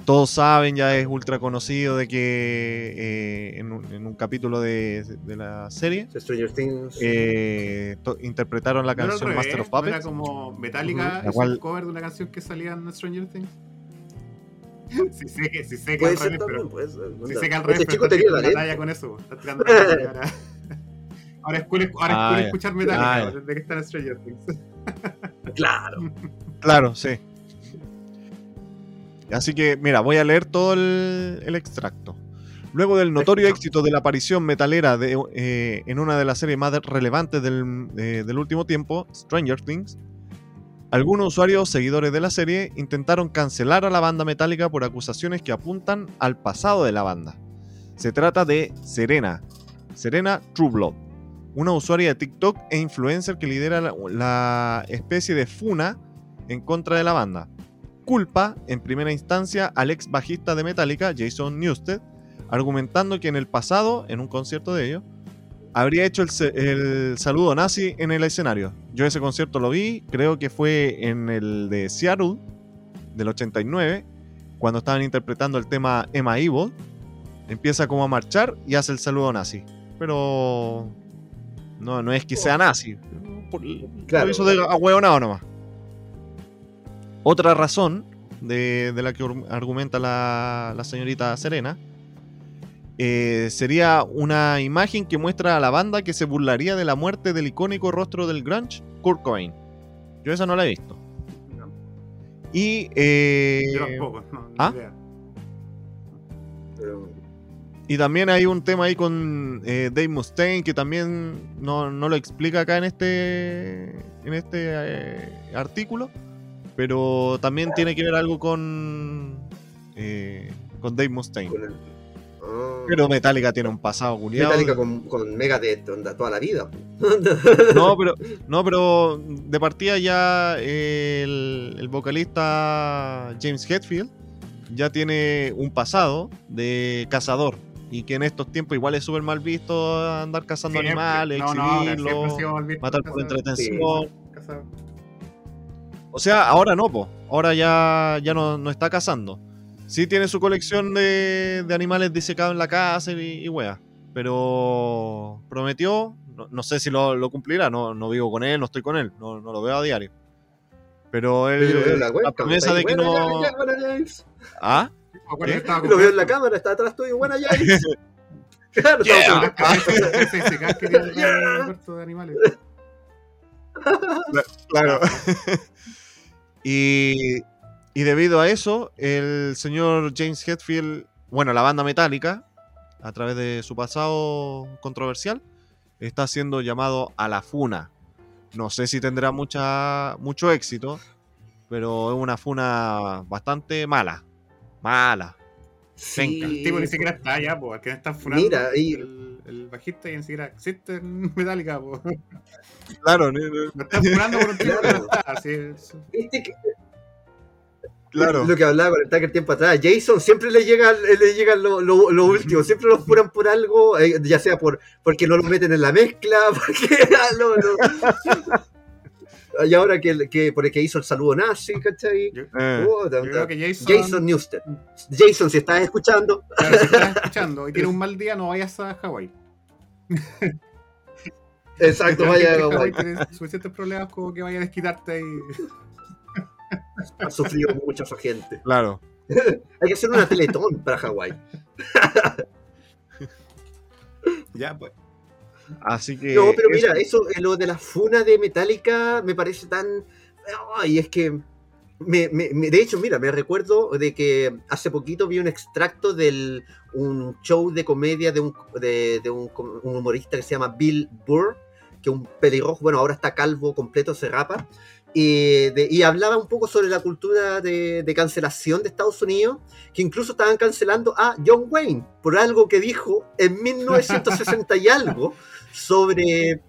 Todos saben, ya es ultra conocido de que eh, en, un, en un capítulo de, de la serie Stranger Things. eh, to- interpretaron la ¿No era al canción revés? Master of ¿No era Puppets. como Metallica. La cual- un cover de una canción que salía en Stranger Things? [laughs] sí sé que, sí sé que puede al ser revés, también, pero... sé que al revés, chico pero tenía está la talla con eso. po. Está [laughs] tirando la talla ahora. Ahora es cool, ahora es Ah, cool ya. escuchar Metallica, Ah, desde que está en Stranger Things. [laughs] Claro. Claro, sí. Así que, mira, voy a leer todo el, el extracto. Luego del notorio éxito de la aparición metalera de, eh, en una de las series más relevantes del, eh, del último tiempo, Stranger Things, algunos usuarios seguidores de la serie intentaron cancelar a la banda metálica por acusaciones que apuntan al pasado de la banda. Se trata de Serena, Serena Trueblood, una usuaria de TikTok e influencer que lidera la, la especie de funa en contra de la banda. Culpa, en primera instancia, al ex bajista de Metallica, Jason Newsted, argumentando que en el pasado, en un concierto de ellos, habría hecho el, el saludo nazi en el escenario. Yo ese concierto lo vi, creo que fue en el de Seattle, del 89, cuando estaban interpretando el tema Emma Evil. Empieza como a marchar y hace el saludo nazi. Pero no, no es que sea nazi. Por- Claro. Lo hizo de ahueonado nomás. Otra razón de, de la que argumenta la, la señorita Serena eh, sería una imagen que muestra a la banda que se burlaría de la muerte del icónico rostro del grunge, Kurt Cobain. Yo esa no la he visto. Y eh, Yo tampoco, no, ni ¿ah? idea. Pero- Y también hay un tema ahí con eh, Dave Mustaine que también no, no lo explica acá en este en este eh, artículo, pero también tiene que ver algo con eh, con Dave Mustaine. con el-. Pero Metallica tiene un pasado culiado. Metallica con, con Megadeth onda, toda la vida. [laughs] No, pero, [laughs] no, pero de partida ya el, el vocalista James Hetfield ya tiene un pasado de cazador. Y que en estos tiempos igual es súper mal visto andar cazando Siempre. animales, No, exhibirlos, matar por entretención. O sea, ahora no, po. Ahora ya, ya no, no está cazando. Sí tiene su colección de, de animales disecados en la casa y, y wea. Pero prometió, no, no sé si lo, lo cumplirá, no, no vivo con él, no estoy con él, no, no lo veo a diario. Pero él, Yo lo veo en la la webcam, promesa de que "Buena, no... James, buena, James". ¿Ah? Estaba Lo veo en la cámara, está atrás tuyo, buena. [laughs] Claro, Yeah. animales. Claro. [laughs] y, y debido a eso, el señor James Hetfield, bueno, la banda Metallica, a través de su pasado controversial, está siendo llamado a la funa. No sé si tendrá mucha, mucho éxito, pero es una funa bastante mala. Mala. Sí, El tipo ni siquiera está allá, po. El que está funando. Mira, y- el, el bajista y ni siquiera existe en [laughs] Metallica, po. Claro, ni- Lo están funando por un tipo que no está. Así es. Viste que- claro. Lo que hablaba con el Tucker tiempo atrás. Jason siempre le llega, le llega lo, lo- lo último. Siempre lo furan por algo, eh, ya sea por porque no lo meten en la mezcla, [laughs] porque [laughs] no, no. Y ahora que, que por el que hizo el saludo nazi, ¿cachai? Yo, Eh, yo creo que Jason. Jason Newsted. Jason, si estás escuchando, Claro, si estás [laughs] escuchando y tiene un mal día, no vayas a Hawái. exacto, vaya a Hawái Hawái. tiene suficientes problemas como que vaya a desquitarte ahí. Ha sufrido mucha esa gente. claro. [laughs] Hay que hacer una teletón para Hawái. [laughs] Ya, pues. Así que. No, pero mira, eso, eh, lo de la funa de Metallica me parece tan. Ay, es que. me- me- me- de hecho, mira, me recuerdo de que hace poquito vi un extracto de un show de comedia de, un, de, de un, com- un humorista que se llama Bill Burr, que un pelirrojo, bueno, ahora está calvo completo, se rapa, y, de- hablaba un poco sobre la cultura de, cancelación de Estados Unidos, que incluso estaban cancelando a John Wayne por algo que dijo en 1960 y algo sobre,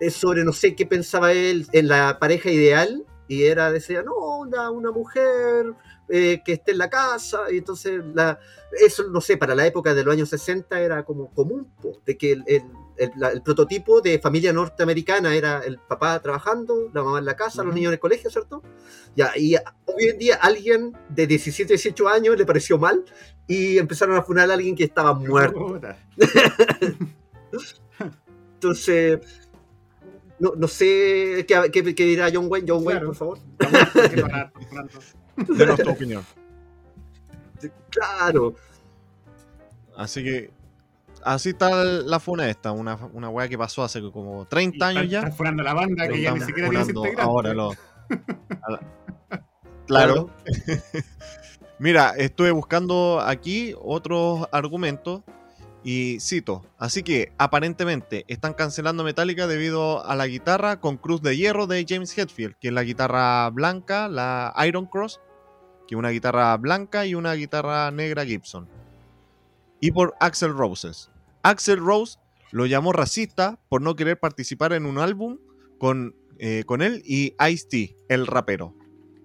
eh, sobre no sé qué pensaba él en la pareja ideal, y era, decía, no, una, una mujer eh, que esté en la casa, y entonces la, eso, no sé, para la época de los años 60 era como común, de que el- el- la- el prototipo de familia norteamericana era el papá trabajando, la mamá en la casa, los niños en el colegio, ¿cierto? Ya, y hoy en día alguien de 17, 18 años le pareció mal y empezaron a funar a alguien que estaba muerto. [laughs] Entonces, no, no sé qué, qué- qué dirá John Wayne. John Wayne, Claro. por favor. [laughs] Denos tu opinión. Claro. Así que así está la funa esta, una, una weá que pasó hace como 30 años Están- ya. Están funando la banda que ya ni siquiera tiene ahora lo- la- [laughs] Claro. [laughs] Mira, estuve buscando aquí otros argumentos y cito. Así que aparentemente están cancelando Metallica debido a la guitarra con cruz de hierro de James Hetfield, que es la guitarra blanca, la Iron Cross, que es una guitarra blanca y una guitarra negra Gibson. Y por Axel Roses. Axel Rose lo llamó racista por no querer participar en un álbum con, eh, con él y Ice-T, el rapero,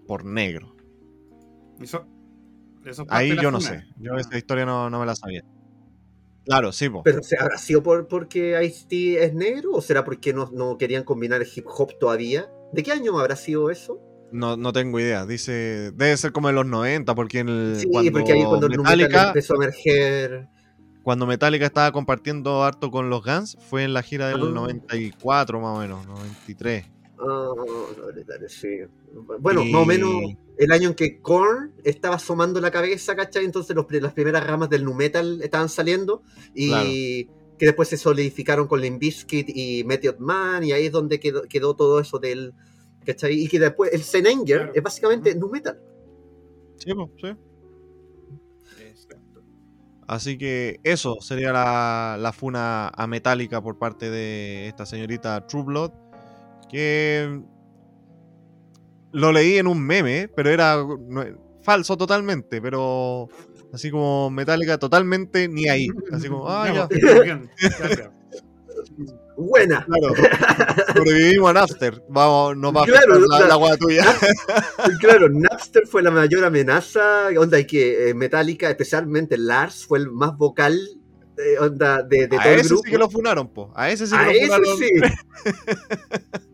por negro. Eso, eso Ahí yo no sé. Yo esa historia no, no me la sabía. Claro, sí, po. Pero ¿se- ¿habrá sido por, porque Ice-T es negro o será porque no, no querían combinar el hip hop todavía? ¿De qué año habrá sido eso? No, no tengo idea. Dice, debe ser como en los 90, porque en el, Sí, cuando, porque ahí cuando el Metallica, empezó a emerger. Cuando Metallica estaba compartiendo harto con los Guns, fue en la gira del Ah. 94 más o menos, 93. Ah, dale, dale, sí. Bueno, Y- más o menos el año en que Korn estaba asomando la cabeza, ¿cachai? Entonces los, las primeras ramas del nu metal estaban saliendo y que después se solidificaron con Limp Bizkit y Method Man y ahí es donde quedó, quedó todo eso del, ¿cachai? Y que después el Senenger Claro. es básicamente nu metal. Sí, sí. Así que eso sería la, la funa a Metallica por parte de esta señorita True Blood. Que lo leí en un meme, pero era no- falso totalmente. Pero Así como Metallica totalmente ni ahí. Así como, ah, [laughs] ya. [laughs] Buena. Claro, sobrevivimos a Napster. Vamos, no va a Claro, la, agua tuya. Claro, Napster fue la mayor amenaza. Onda, y que eh, Metallica, especialmente Lars, fue el más vocal eh, onda, de, de a todo el ese grupo. sí que lo funaron, po. A ese sí que A lo ese funaron. sí.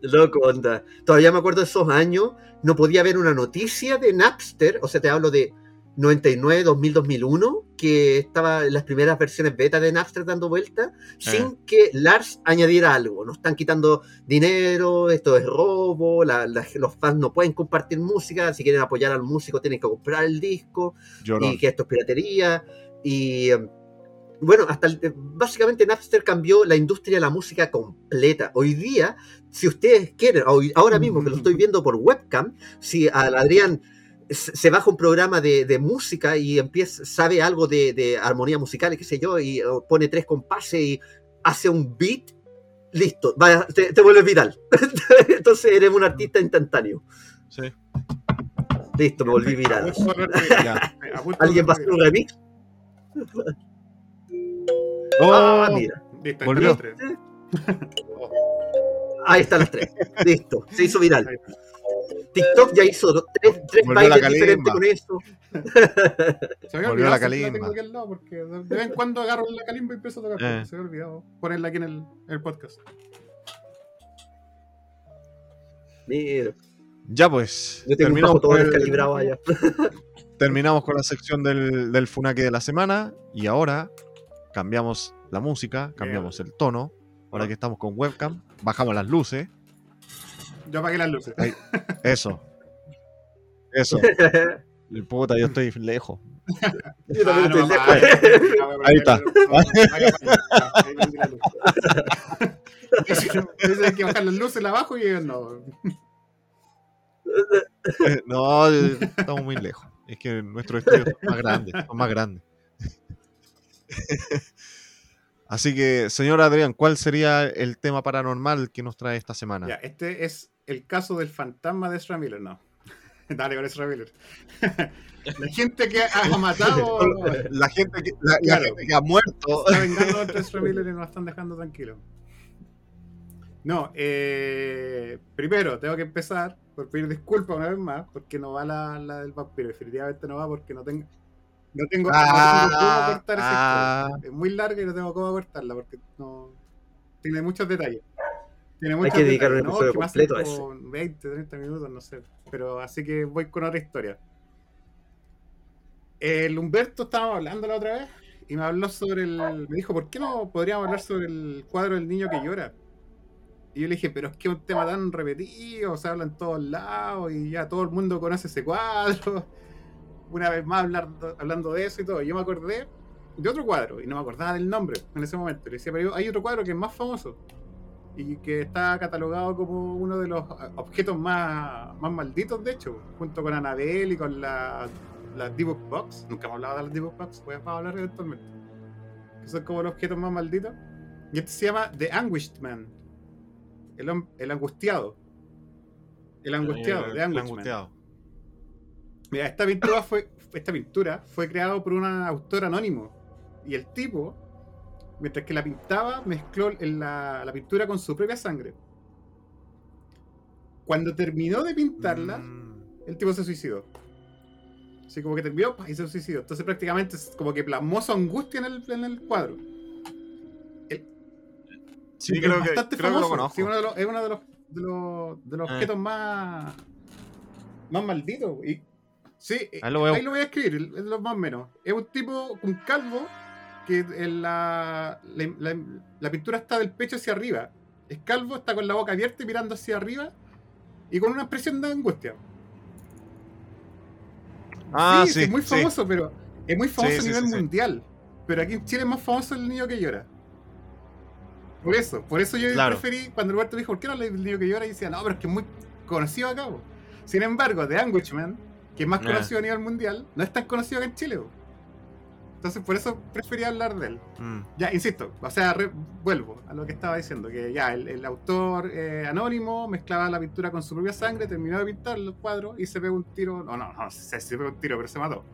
[laughs] Loco, onda. Todavía me acuerdo de esos años. No podía haber una noticia de Napster. O sea, te hablo de 99, 2000, 2001. Que estaba en las primeras versiones beta de Napster dando vuelta. Sin que Lars añadiera algo. Nos están quitando dinero. Esto es robo. la- la- los fans no pueden compartir música. Si quieren apoyar al músico, tienen que comprar el disco Llorón. y que esto es piratería. Y eh, bueno, hasta el- eh, básicamente Napster cambió la industria de la música completa. Hoy día, si ustedes quieren, hoy- ahora mismo que lo estoy [laughs] viendo por webcam, si al Adrián se baja un programa de, de música y empieza, sabe algo de, de armonía musical y qué sé yo, y pone tres compases y hace un beat, listo, vaya, te, te vuelves viral. [laughs] Entonces eres un artista instantáneo. Sí. Listo, me volví viral. [laughs] ¿Alguien va a hacer un remix? [laughs] Oh, Ah, mira. Listo, ahí Volvió. Ahí están las tres. Listo, se hizo viral. TikTok ya hizo tres, tres bailes diferentes calimba. con eso. [laughs] Se me había olvidado, la calimba. lado porque de vez en cuando agarro la calimba y empiezo a tocar. Eh. Se me ha olvidado ponerla aquí en el, en el podcast. Mira, Ya pues. yo tengo terminamos todo con el- descalibrado allá. [laughs] Terminamos con la sección del, del Funaki de la semana y ahora cambiamos la música, cambiamos el tono. Ahora que estamos con webcam, bajamos las luces. Yo apagué las luces. Ahí. Eso. Eso. Puta, yo estoy lejos. Yo también Ah, no, estoy apague. lejos. Ahí está. hay que bajar las luces, la bajo y yo no. Eh, No, eh, estamos muy lejos. Es que nuestros estudios son más grandes, son más grandes. Así que, señor Adrián, ¿cuál sería el tema paranormal que nos trae esta semana? Ya, este es el caso del fantasma de Ezra Miller, no. [laughs] Dale con Ezra Miller. [laughs] La gente que ha matado [laughs] La gente que, la, la Claro. gente que ha muerto. está vengando a Ezra Miller y nos están dejando tranquilos. No, eh, primero tengo que empezar por pedir disculpas una vez más, porque no va la, la del vampiro. Definitivamente no va porque no tengo. No tengo, no Ah, tengo cómo cortar esa ah. historia. Es muy larga y no tengo cómo cortarla porque no. Tiene muchos detalles. Tiene muchos que dedicar un detalles, episodio hacen completo a como 20, 30 minutos, no sé. Pero así que voy con otra historia. El Humberto estábamos hablando la otra vez y me habló sobre el. Me dijo, ¿por qué no podríamos hablar sobre el cuadro del niño que llora? Y yo le dije, pero es que es un tema tan repetido, se habla en todos lados y ya todo el mundo conoce ese cuadro. Una vez más hablar, hablando de eso y todo. Yo me acordé de otro cuadro y no me acordaba del nombre en ese momento. Le decía, pero hay otro cuadro que es más famoso y que está catalogado como uno de los objetos más, más malditos, de hecho, junto con Annabelle y con la, la D-Book Box. Nunca hemos hablado de las D-Book Box, pues vamos a hablar eventualmente. Que son como los objetos más malditos. Y este se llama The Anguished Man. El, el angustiado. El angustiado, The Anguished Man. angustiado. Mira, esta pintura fue, esta pintura fue creada por un autor anónimo. Y el tipo, mientras que la pintaba, mezcló en la, la pintura con su propia sangre. Cuando terminó de pintarla, Mm, el tipo se suicidó. Así como que terminó y se suicidó. Entonces prácticamente es como que plasmó su angustia en el, en el cuadro. Sí, Es creo que, bastante creo que lo conozco. Sí, uno de los- es uno de los, de los, de los Ah. objetos más, más malditos. Y, sí, Ahí lo veo. ahí lo voy a escribir, es lo más o menos. Es un tipo, un calvo, que en la, la, la- la pintura está del pecho hacia arriba. Es calvo, está con la boca abierta y mirando hacia arriba y con una expresión de angustia. Ah, sí, sí, es muy sí. famoso, pero es muy famoso Sí, a nivel mundial. Pero aquí en Chile es más famoso el niño que llora. Por eso, por eso yo Claro. preferí, cuando Roberto me dijo, ¿por qué no hablas del niño que llora? Y decía, no, pero es que es muy conocido acá. po". Sin embargo, The Anguishman, que es más Ah. conocido a nivel mundial, no es tan conocido acá en Chile. Entonces, por eso preferí hablar de él. Mm. Ya, insisto, o sea, re- vuelvo a lo que estaba diciendo, que ya el, el autor eh, anónimo mezclaba la pintura con su propia sangre, terminó de pintar los cuadros y se pegó un tiro, no, no, no si se pegó un tiro, pero se mató.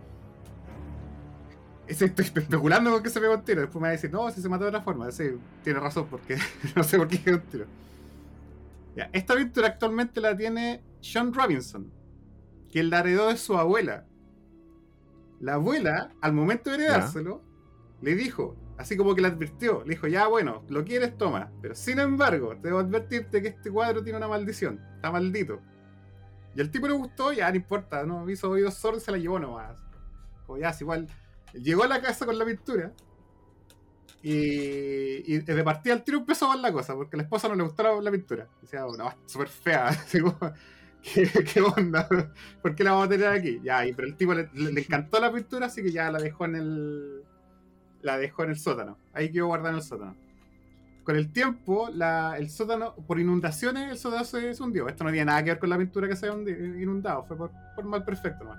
Estoy especulando con que se pegó un tiro. Después me va a decir, no, si se mató de otra forma. Sí, tiene razón, porque [laughs] no sé por qué quedó un tiro. Ya, esta aventura actualmente la tiene Sean Robinson, que la heredó de su abuela. La abuela, al momento de heredárselo, le dijo, así como que le advirtió, le dijo, ya bueno, lo quieres, toma. Pero sin embargo, debo advertirte que este cuadro tiene una maldición, está maldito. Y al tipo le gustó, ya no importa, no hizo oídos sordos, se la llevó nomás. Como ya, es igual. Llegó a la casa con la pintura. Y, y de partida al tiro empezó mal la cosa, porque a la esposa no le gustó la, la pintura. Decía, no, es súper fea. [laughs] Así como, ¿Qué, [laughs] qué onda? ¿Por qué la vamos a tener aquí? Ya, pero el tipo le, encantó la pintura, así que ya la dejó en el. La dejó en el sótano. Ahí quedó guardada en el sótano. Con el tiempo, la, el sótano, por inundaciones, el sótano se, se hundió. Esto no tiene nada que ver con la pintura que se había inundado, fue por, por mal perfecto, nomás.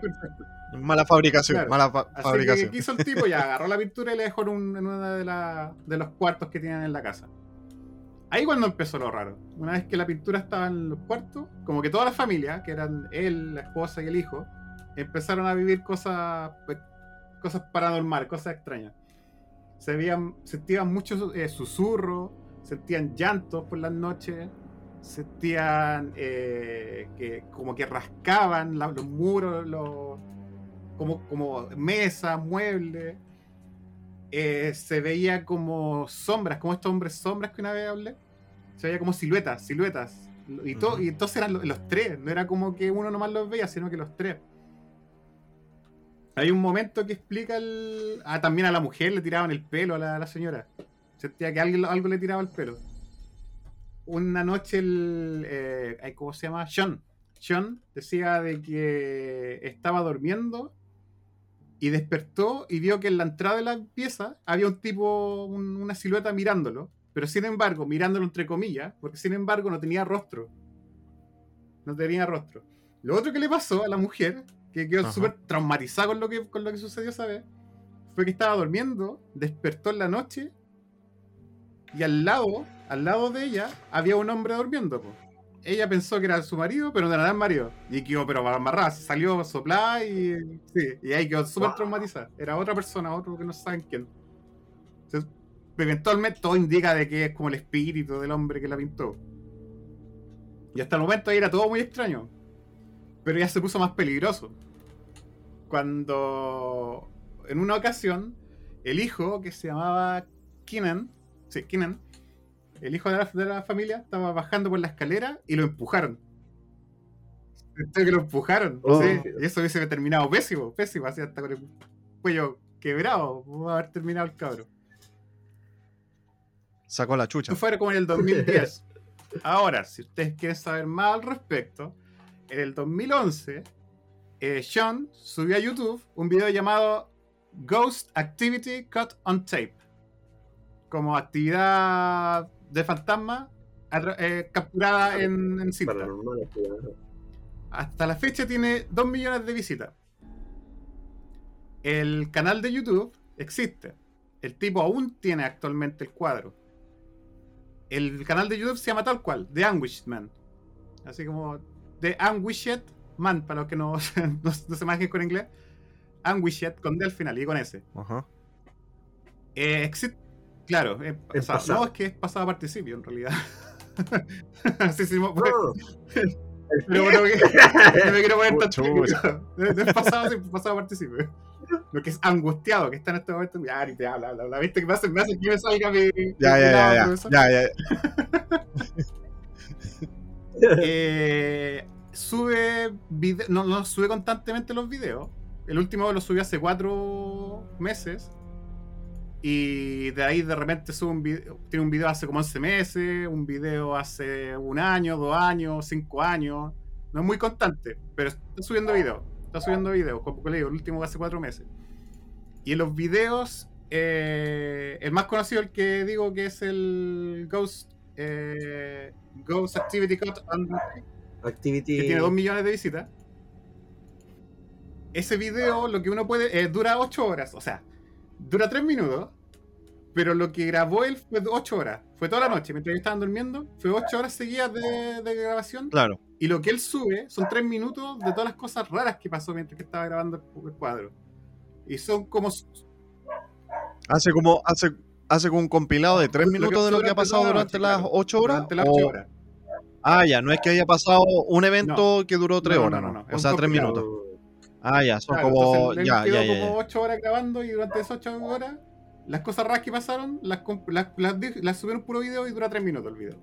Perfecto. Mala fabricación, Claro. mala fa- Así fabricación. que ¿qué hizo el tipo? Ya agarró la pintura y la dejó en, un- en uno de, la- de los cuartos que tienen en la casa. Ahí cuando empezó lo raro. Una vez que la pintura estaba en los cuartos, como que toda la familia, que eran él, la esposa y el hijo, empezaron a vivir cosas pues, cosas paranormales, cosas extrañas. Se veían, sentían muchos eh, susurros, sentían llantos por las noches, sentían eh, que como que rascaban los muros, los, como, como mesas, muebles. Eh, se veía como sombras, como estos hombres sombras que una vez hablé. Se veía como siluetas, siluetas. Y, to- Ujú. y entonces eran lo- los tres, no era como que uno nomás los veía, sino que los tres. Hay un momento que explica el. Ah, también a la mujer le tiraban el pelo a la, a la señora. Sentía que alguien, algo le tiraba el pelo. Una noche el. eh, ¿Cómo se llama? Sean. Sean decía de que estaba durmiendo y despertó y vio que en la entrada de la pieza había un tipo, un- una silueta mirándolo. Pero sin embargo, mirándolo entre comillas, porque sin embargo no tenía rostro. No tenía rostro. Lo otro que le pasó a la mujer, que quedó súper traumatizada con lo, que, con lo que sucedió esa vez, fue que estaba durmiendo, despertó en la noche y al lado, al lado de ella, había un hombre durmiendo. po. Ella pensó que era su marido, pero no era el marido. Y quedó, pero amarrada, salió soplada y. Sí, y ahí quedó súper Wow. traumatizada. Era otra persona, otro que no saben quién. Entonces, eventualmente todo indica de que es como el espíritu del hombre que la pintó. Y hasta el momento ahí era todo muy extraño. Pero ya se puso más peligroso. Cuando en una ocasión el hijo que se llamaba Keenan, sí, Keenan, el hijo de la, de la familia estaba bajando por la escalera y lo empujaron. Pensé que lo empujaron. Oh. sí, y eso hubiese terminado pésimo, pésimo, así hasta con el cuello quebrado. Pudo haber terminado el cabro. Sacó la chucha. Esto fue como en el 2010. [laughs] Ahora, si ustedes quieren saber más al respecto, en el 2011, eh, Sean subió a YouTube un video llamado Ghost Activity Cut on Tape. Como actividad de fantasma eh, capturada en, en cinta. Hasta la fecha tiene 2 millones de visitas. El canal de YouTube existe. El tipo aún tiene actualmente el cuadro. El canal de YouTube se llama tal cual, The Anguished Man. Así como The Anguished Man, para los que no, [laughs] no, no se imaginen con inglés. Anguished con D al final y con S. Ajá. Eh, existe, claro, eh, o Es sea, pasado. no es que es pasado participio en realidad. [laughs] sí, sí, [laughs] pero bueno, que- [laughs] no me quiero poner tan es pasado, sí, pasado participe. Lo que es angustiado, que está en este momento. Ya, ni te habla, habla, habla. ¿Viste que me hace, me hace que me salga mi. Ya, ya, ya, ya, ya, ya. Eh, sube vide- no, no sube constantemente los videos. El último lo subió hace cuatro meses. Y de ahí de repente sube un video, tiene un video hace como 11 meses, un video hace un año, dos años, cinco años. No es muy constante, pero está subiendo videos. Está subiendo videos, como le digo, el último hace cuatro meses. Y en los videos, eh, el más conocido, el que digo que es el Ghost, eh, Ghost Activity Cut Activity. que tiene 2 millones de visitas. Ese video, lo que uno puede. eh, dura 8 horas, o sea, dura 3 minutos. Pero lo que grabó él fue 8 horas. Fue toda la noche, mientras ellos estaban durmiendo. Fue 8 horas seguidas de, de grabación. Claro. Y lo que él sube son 3 minutos de todas las cosas raras que pasó mientras que estaba grabando el, el cuadro. Y son como. Hace como, hace, hace como un compilado de tres minutos de lo que ha pasado durante las claro. ocho horas. Durante las ocho horas. Ah, ya, no es que haya pasado un evento que duró tres No, horas, no, ¿no? O sea, tres minutos. Ah, ya, son Claro, como. entonces Ya, ya, ya, como ya. 8 horas grabando y durante esas 8 horas las cosas raras que pasaron las, las, las, las subieron puro video y dura 3 minutos el video.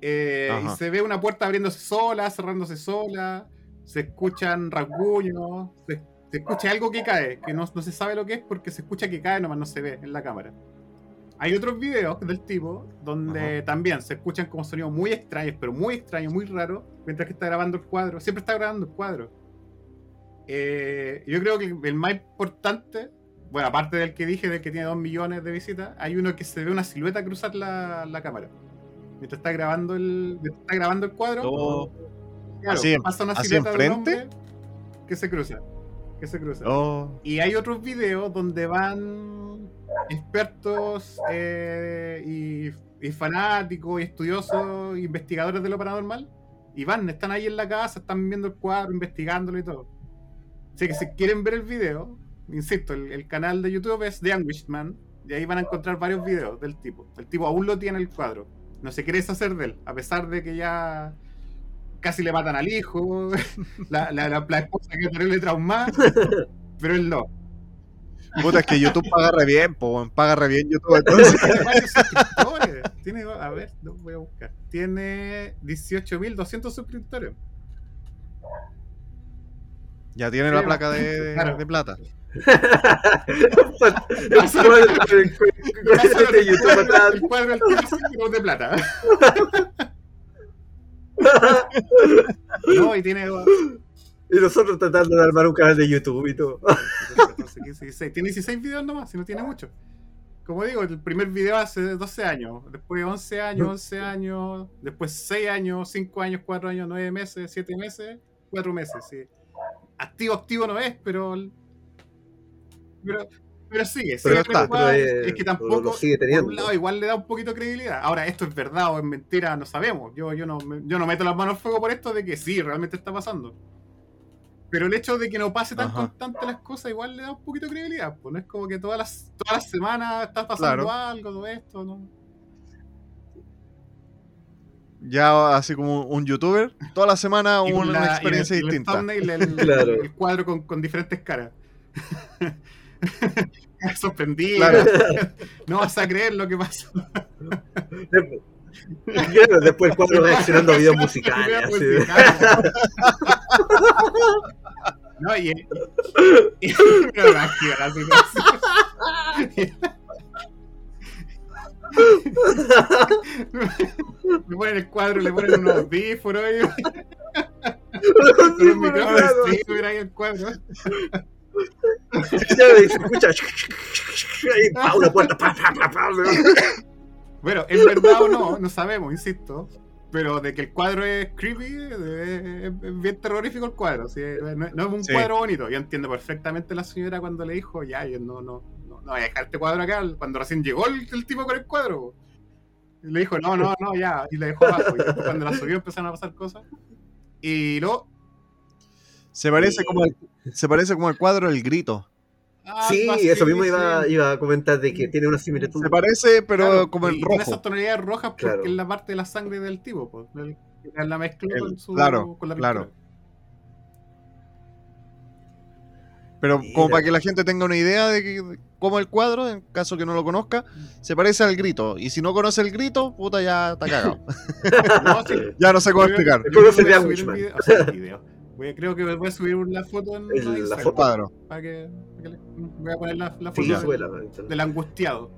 Eh, y se ve una puerta abriéndose sola, cerrándose sola, se escuchan rasguños, se, se escucha algo que cae, que no, no se sabe lo que es porque se escucha que cae, nomás no se ve en la cámara. Hay otros videos del tipo donde también se escuchan como sonidos muy extraños, pero muy extraños, muy raros, mientras que está grabando el cuadro. Siempre está grabando el cuadro. Eh, yo creo que el más importante, bueno, aparte del que dije, del que tiene 2 millones de visitas, hay uno que se ve una silueta cruzar la, la cámara. Mientras está grabando el, mientras está grabando el cuadro, Oh, claro, así- pasa una silueta de un enfrente. hombre que se cruza. Que se cruza. oh. Y hay otros videos donde van expertos eh, y, y fanáticos y estudiosos, investigadores de lo paranormal. Y van, están ahí en la casa, están viendo el cuadro, investigándolo y todo. Así que si quieren ver el video, insisto, el, el canal de YouTube es The Anguished Man. Y ahí van a encontrar varios videos del tipo. El tipo aún lo tiene el cuadro. No se quiere deshacer de él, a pesar de que ya casi le matan al hijo, [laughs] la, la, la, la esposa que terrible traumada, [laughs] pero él no. Puta, es que YouTube paga re bien, po, paga re bien YouTube. Entonces, [laughs] Tiene varios suscriptores. Tiene, a ver, lo voy a buscar. Tiene 18.200 suscriptores. Ya tiene la placa de, Claro. de plata. El cuadro del de plata. No, y tiene. Y nosotros tratando de armar un canal de YouTube y todo. 14, 15, 16. Tiene 16 videos nomás, si no tiene mucho. Como digo, el primer video hace 12 años, después 11 años, 11 años, después 6 años, 5 años, 4 años, 9 meses, 7 meses, 4 meses, sí. Activo, activo no es, pero. Pero, pero sigue, Pero sigue está, pero, es que tampoco. lo sigue por un lado, igual le da un poquito de credibilidad. Ahora, esto es verdad o es mentira, no sabemos. Yo, yo, no, yo no meto las manos al fuego por esto de que sí, realmente está pasando. Pero el hecho de que no pase tan Ajá. constante las cosas igual le da un poquito de credibilidad. Pues no es como que todas las, todas las semanas está pasando Claro. algo, todo esto, ¿no? Ya así como un youtuber, toda la semana Y una la- experiencia y el- distinta. El, thumbnail, el, Claro. el cuadro con, con diferentes caras. [laughs] Sorprendido. Claro. No vas a creer lo que pasó. Claro, Después el cuadro reaccionando a videos musicales. así. No, y, y situación. Le ponen el cuadro, le ponen unos audífonos y con un micrófono claro. streamer ahí el cuadro. Se escucha. Ahí, pa, una puerta. pa, pa, pa, pa. Bueno, es verdad o no, no sabemos, insisto. Pero de que el cuadro es creepy, eh, es, bien terrorífico el cuadro. sí, no, es- no es un Sí. cuadro bonito. Yo entiendo perfectamente la señora cuando le dijo, ya, yo no, no, no, voy a dejar este cuadro acá. Cuando recién llegó el, el tipo con el cuadro. Y le dijo, no, no, no, ya. Y le dejó abajo. Y después cuando la subió empezaron a pasar cosas. Y luego. Se parece como el, se parece como el cuadro El Grito. ah, Sí, eso mismo iba, sí. iba a comentar de que tiene una similitud. Se parece, pero Claro, como en tiene rojo. esas tonalidades rojas porque Claro. es la parte de la sangre del tipo, pues. el- la mezcló El- con su claro, con la claro. Pero Mira. como para que la gente tenga una idea de, que, de cómo el cuadro, en caso que no lo conozca, se parece al grito. Y si no conoce el grito, puta, ya está cagado. [laughs] [laughs] No, sí, ya no sé cómo explicar. yo Conoce voy a The subir el Witchman. video- o sea, el video. Voy a- creo que voy a subir una foto en El- la Instagram El foto. cuadro. para que, para que le- voy a poner la, la foto Sí, del, suela, del angustiado.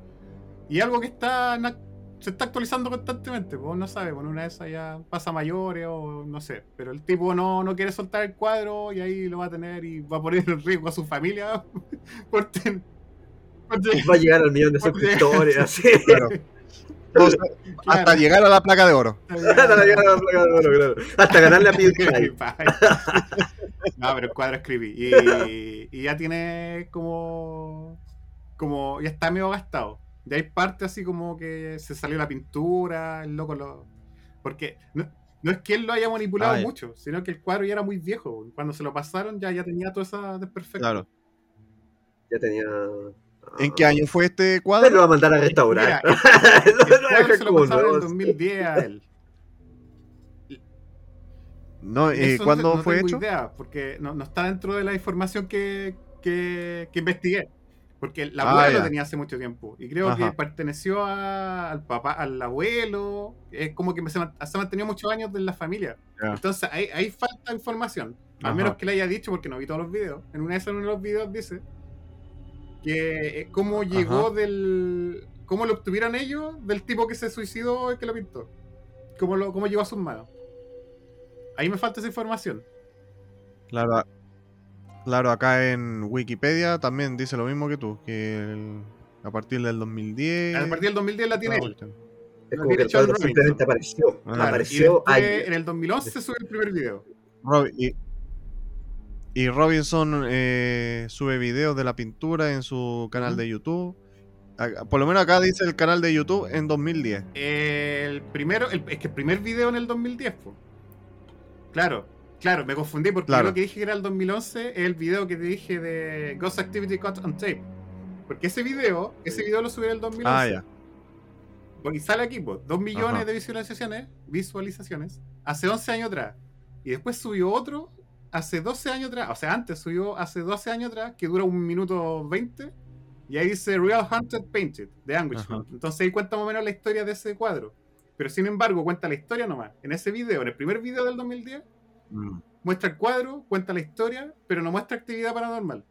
Y algo que está na- se está actualizando constantemente, pues no sabe, bueno, una de esas ya pasa a mayores o no sé, pero el tipo no, no quiere soltar el cuadro y ahí lo va a tener y va a poner en riesgo a su familia [laughs] por ten- por ten- Va a llegar al millón de suscriptores, [laughs] así. Claro. Hasta llegar a la placa de oro. [laughs] Hasta llegar a la placa de oro, claro. Hasta ganarle a PewDiePie. no, pero el cuadro es creepy. Y, y ya tiene como. como. ya está medio gastado. Ya hay parte así como que se salió la pintura, el loco lo. Porque. no- No es que él lo haya manipulado Ah, mucho, sino que el cuadro ya era muy viejo. Cuando se lo pasaron ya, ya tenía toda esa desperfecto. Claro. Ya tenía. ¿En qué año fue este Se lo cuadro? va a mandar a restaurar. Mira, [laughs] El No, no, cuadro se lo pasaron en el 2010 a él. No, eh, Eso ¿Cuándo no fue tengo hecho? idea, porque no, no está dentro de la información que, que, que investigué. Porque la Ah, abuela lo ya. tenía hace mucho tiempo. Y creo Ajá. que perteneció a- al papá, al abuelo. Es como que se, ha mantenido muchos años en la familia. Entonces ahí, ahí falta información. Al Ajá. menos que le haya dicho, porque no vi todos los videos. En una de esas, uno de los videos dice que eh, cómo llegó Ajá. del. cómo lo obtuvieron ellos del tipo que se suicidó y que lo pintó. Cómo, lo, cómo llegó a sus manos. Ahí me falta esa información. Claro, claro, acá en Wikipedia también dice lo mismo que tú, que el- a partir del 2010... A partir del 2010 la tiene él. Es como que el cuadro simplemente apareció. Ah. Claro, y apareció después, ahí. en el 2011 se subió el primer video. Rob- y, y Robinson eh, sube videos de la pintura en su canal de YouTube. Por lo menos acá dice el canal de YouTube en 2010. El primero, el- es que el primer video en el 2010, po. Claro, claro, me confundí porque Claro. lo que dije que era el 2011 es el video que te dije de Ghost Activity Cut on Tape. Porque ese video, ese video lo subí en el 2011. Ah, ya. Porque sale aquí, pues, 2 millones Ajá. de visualizaciones, visualizaciones, hace 11 años atrás. Y después subió otro hace 12 años atrás, o sea, antes subió hace 12 años atrás, que dura un minuto 20. Y ahí dice Real Hunted Painted, de Anguishman. Entonces ahí cuenta más o menos la historia de ese cuadro. Pero sin embargo, cuenta la historia nomás. En ese video, en el primer video del 2010, Mm. muestra el cuadro, cuenta la historia, pero no muestra actividad paranormal.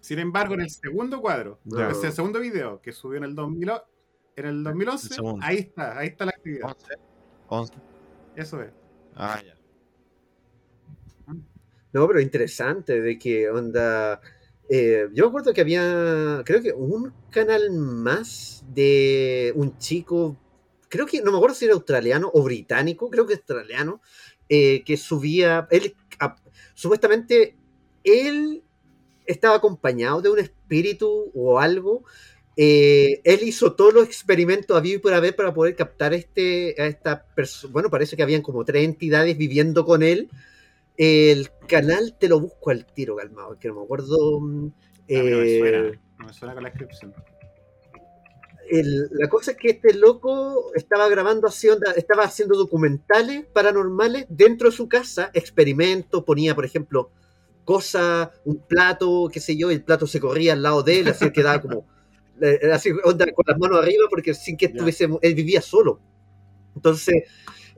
Sin embargo, en el segundo cuadro, sea, el segundo video que subió en el 2000, o- en el 2011, segundo. ahí está, ahí está la actividad. 11. 11. Eso es. Ah, ya. No, pero interesante de que onda. eh, yo me acuerdo que había, creo que un canal más de un chico, creo que, no me acuerdo si era australiano o británico, creo que australiano, eh, que subía, él, a- supuestamente, él estaba acompañado de un espíritu o algo. eh, él hizo todos los experimentos a vivo y por haber para poder captar este, a esta persona. Bueno, parece que habían como tres entidades viviendo con él. El canal te lo busco al tiro, calmado, que no me acuerdo. mm, no me eh, suena, no me suena con la descripción. El- la cosa es que este loco estaba grabando así, onda, estaba haciendo documentales paranormales dentro de su casa, experimentos, ponía, por ejemplo, cosas, un plato, qué sé yo, y el plato se corría al lado de él, así que quedaba como, [laughs] eh, así, onda, con las manos arriba, porque sin que estuviese, él vivía solo. Entonces,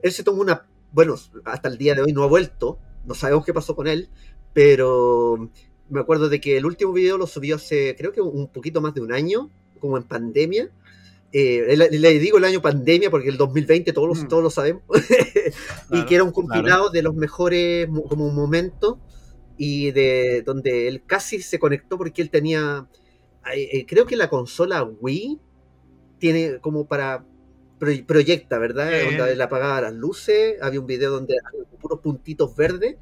él se tomó una, bueno, hasta el día de hoy no ha vuelto, no sabemos qué pasó con él, pero me acuerdo de que el último video lo subió hace, creo que un poquito más de un año, como en pandemia. Eh, le, le digo el año pandemia porque el 2020 todos, lo- Mm. todos lo sabemos. [laughs] y que era un compilado de los mejores mo- como momentos y de donde él casi se conectó porque él tenía, eh, creo que la consola Wii tiene como para pro- proyecta, ¿verdad? Donde él apagaba las luces, había un video donde puros puntitos verdes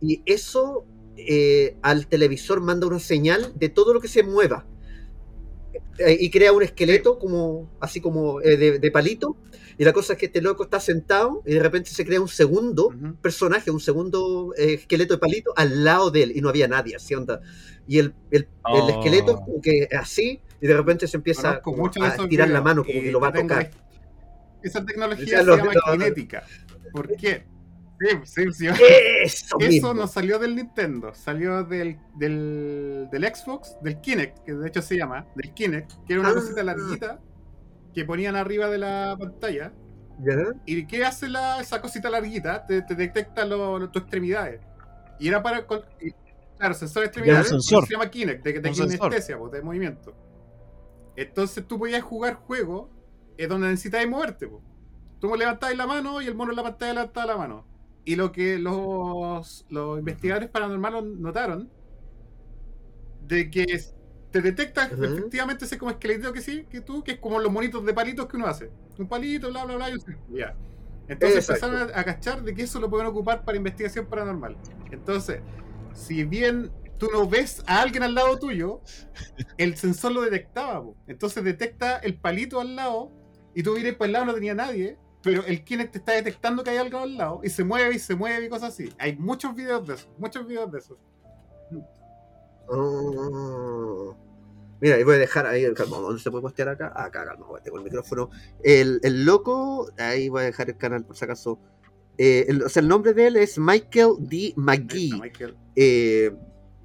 y eso eh, al televisor manda una señal de todo lo que se mueva y crea un esqueleto como así como eh, de, de palito y la cosa es que este loco está sentado y de repente se crea un segundo personaje, un segundo eh, esqueleto de palito al lado de él y no había nadie, así onda. Y el, el, el Oh. esqueleto como que así y de repente se empieza como a tirar la mano como y que lo va a tocar. Esa tecnología se lo- llama lo- cinética. ¿Por qué? Sí, sí, sí. Eso, no salió del Nintendo, salió del, del, del Xbox, del Kinect, que de hecho se llama, del Kinect, que era una Ah. cosita larguita que ponían arriba de la pantalla. ¿Ya? ¿Y qué hace la, esa cosita larguita? Te, te detecta lo- lo- tus extremidades. Y era para. con- claro, sensor de extremidades. sensor. Se llama Kinect, de, de kinestesia, pues, de movimiento. Entonces tú podías jugar juegos eh, donde necesitabas moverte. pues. Tú levantabas la mano y el mono en la pantalla levantaba la mano. Y lo que los, los investigadores paranormales notaron de que te detecta Ujú. efectivamente ese como esqueletito que sí, que tú, que es como los monitos de palitos que uno hace. Un palito, bla, bla, bla, y ya. Entonces Exacto. empezaron a, a cachar de que eso lo pueden ocupar para investigación paranormal. Entonces, si bien tú no ves a alguien al lado tuyo, el sensor lo detectaba. po. Entonces detecta el palito al lado y tú miras para el lado no tenía nadie pero el Kinect te está detectando que hay algo al lado y se mueve y se mueve y cosas así. Hay muchos videos de eso, muchos videos de eso. Oh. Mira, ahí voy a dejar ahí, calma, ¿dónde se puede postear acá? Acá, calma, tengo el micrófono. El, el loco, ahí voy a dejar el canal por si acaso. Eh, el, o sea, el nombre de él es Michael D. McGee. Michael. Eh,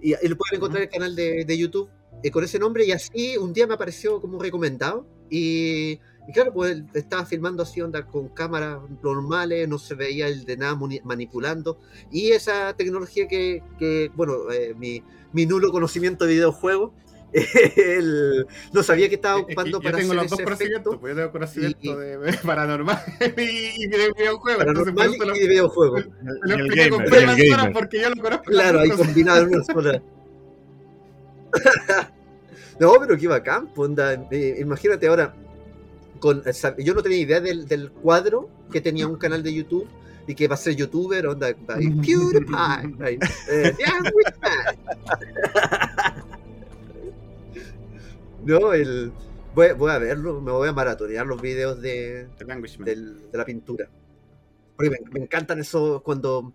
y, y lo pueden encontrar en el canal de, de YouTube eh, con ese nombre. Y así un día me apareció como recomendado. Y, y claro, pues él estaba filmando así, onda con cámaras normales, no se veía el de nada manipulando. Y esa tecnología que, que, bueno, eh, mi, mi nulo conocimiento de videojuegos, [laughs] él no sabía que estaba Es que ocupando yo para tengo hacer los dos ese conocimientos, efecto pues yo tengo conocimiento Y- de paranormal y, [laughs] y de videojuegos. paranormal lo, y de videojuegos. lo [laughs] Y el expliqué con y gamer. porque yo lo conozco. Claro, ahí combinado en una sola. no, pero qué bacán, pues, onda. Eh, imagínate ahora, con, o sea, yo no tenía idea del, del cuadro que tenía un canal de YouTube y que va a ser youtuber, onda, PewDiePie, eh, No, el, voy, voy a verlo, me voy a maratonear los videos de, del- la pintura. Porque me, me encantan esos cuando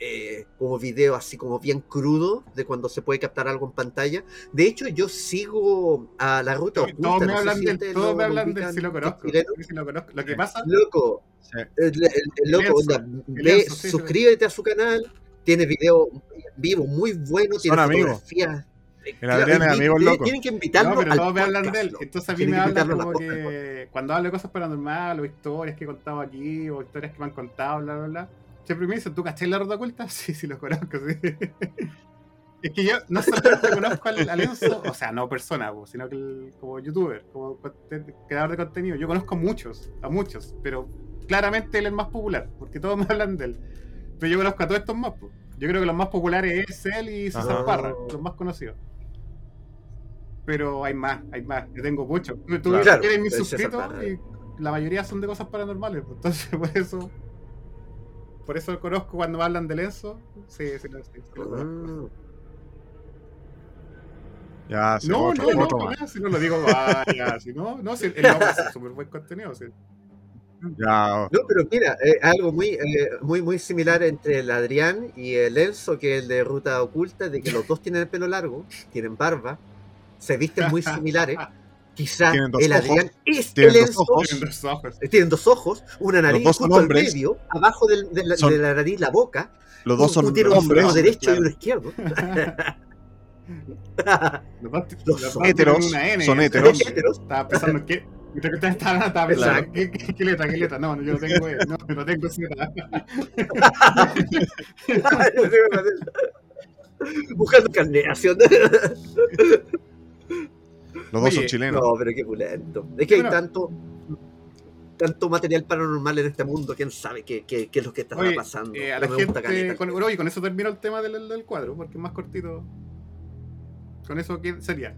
eh, como video así como bien crudo de cuando se puede captar algo en pantalla. De hecho, yo sigo a la ruta Todos me no sé hablan si de ustedes todos me hablan de sí lo conozco. sí lo conozco. Lo que pasa, Loco, Sí. el, el- el loco, Lenzo, onda, ve, Lenzo, sí, sí. suscríbete a su canal, tiene video vivo muy bueno, tiene Son amigos. fotografías. El Adrián es amigo, loco. Tienen que invitarlo No, pero al todos me hablan de podcast, él. Entonces a mí Tienen me hablan como la que cuando hablo de cosas paranormales o historias que he contado aquí o historias que me han contado, bla, bla, bla. Siempre me dicen, ¿tú caché la ruta oculta? [laughs] Sí, sí, lo conozco, sí. Es que yo no solamente conozco al, al Enzo, o sea, no persona, sino que el- como youtuber, como creador de contenido. Yo conozco a muchos, a muchos, pero claramente él es el más popular, porque todos [laughs] me hablan de él. Pero yo conozco a todos estos más. po. Yo creo que los más populares es él y César Ajá. Parra, los más conocidos. Pero hay más, hay más. Yo tengo muchos. Tú, Claro, eres mi suscrito y la mayoría son de cosas paranormales. pues, Entonces, [laughs] por eso. Por eso conozco cuando me hablan de Lenzo. Sí, sí, sí, sí, lo conozco. Ah, Ya, sí, No, otro, no, no, otro no, más. si no lo digo, [laughs] vaya, si no, no, si el no, es súper buen contenido. sí. Ya, No, pero mira, eh, algo muy, eh, muy, muy similar entre el Adrián y el Enzo, que es el de Ruta Oculta, de que los dos tienen el pelo largo, tienen barba, se visten muy similares. [laughs] Dos el Adrián ojos, es tienen el dos ojos. Tienen dos ojos. Eh, Tienen dos ojos, una nariz dos son justo al medio, abajo del- de, la, Son- de la nariz la boca. los dos son un tiene un derecho claro. y uno izquierdo. [laughs] Los dos héteros, son ¿eh? héteros. Heteros. Estaba pensando en qué. Estaba pensando. ¿qué, qué, qué letra, qué letra? No, no, yo no tengo E, no, no tengo Z. [laughs] Buscando carneación. Los dos son chilenos. No, pero qué pulento. Es que hay tanto tanto material paranormal en este mundo, quién sabe qué, qué, qué es lo que está Oye, pasando. eh, a Pero la me gusta gente, caleta. con, oye, con eso termino el tema del, del cuadro, porque es más cortito. Con eso ¿qué sería.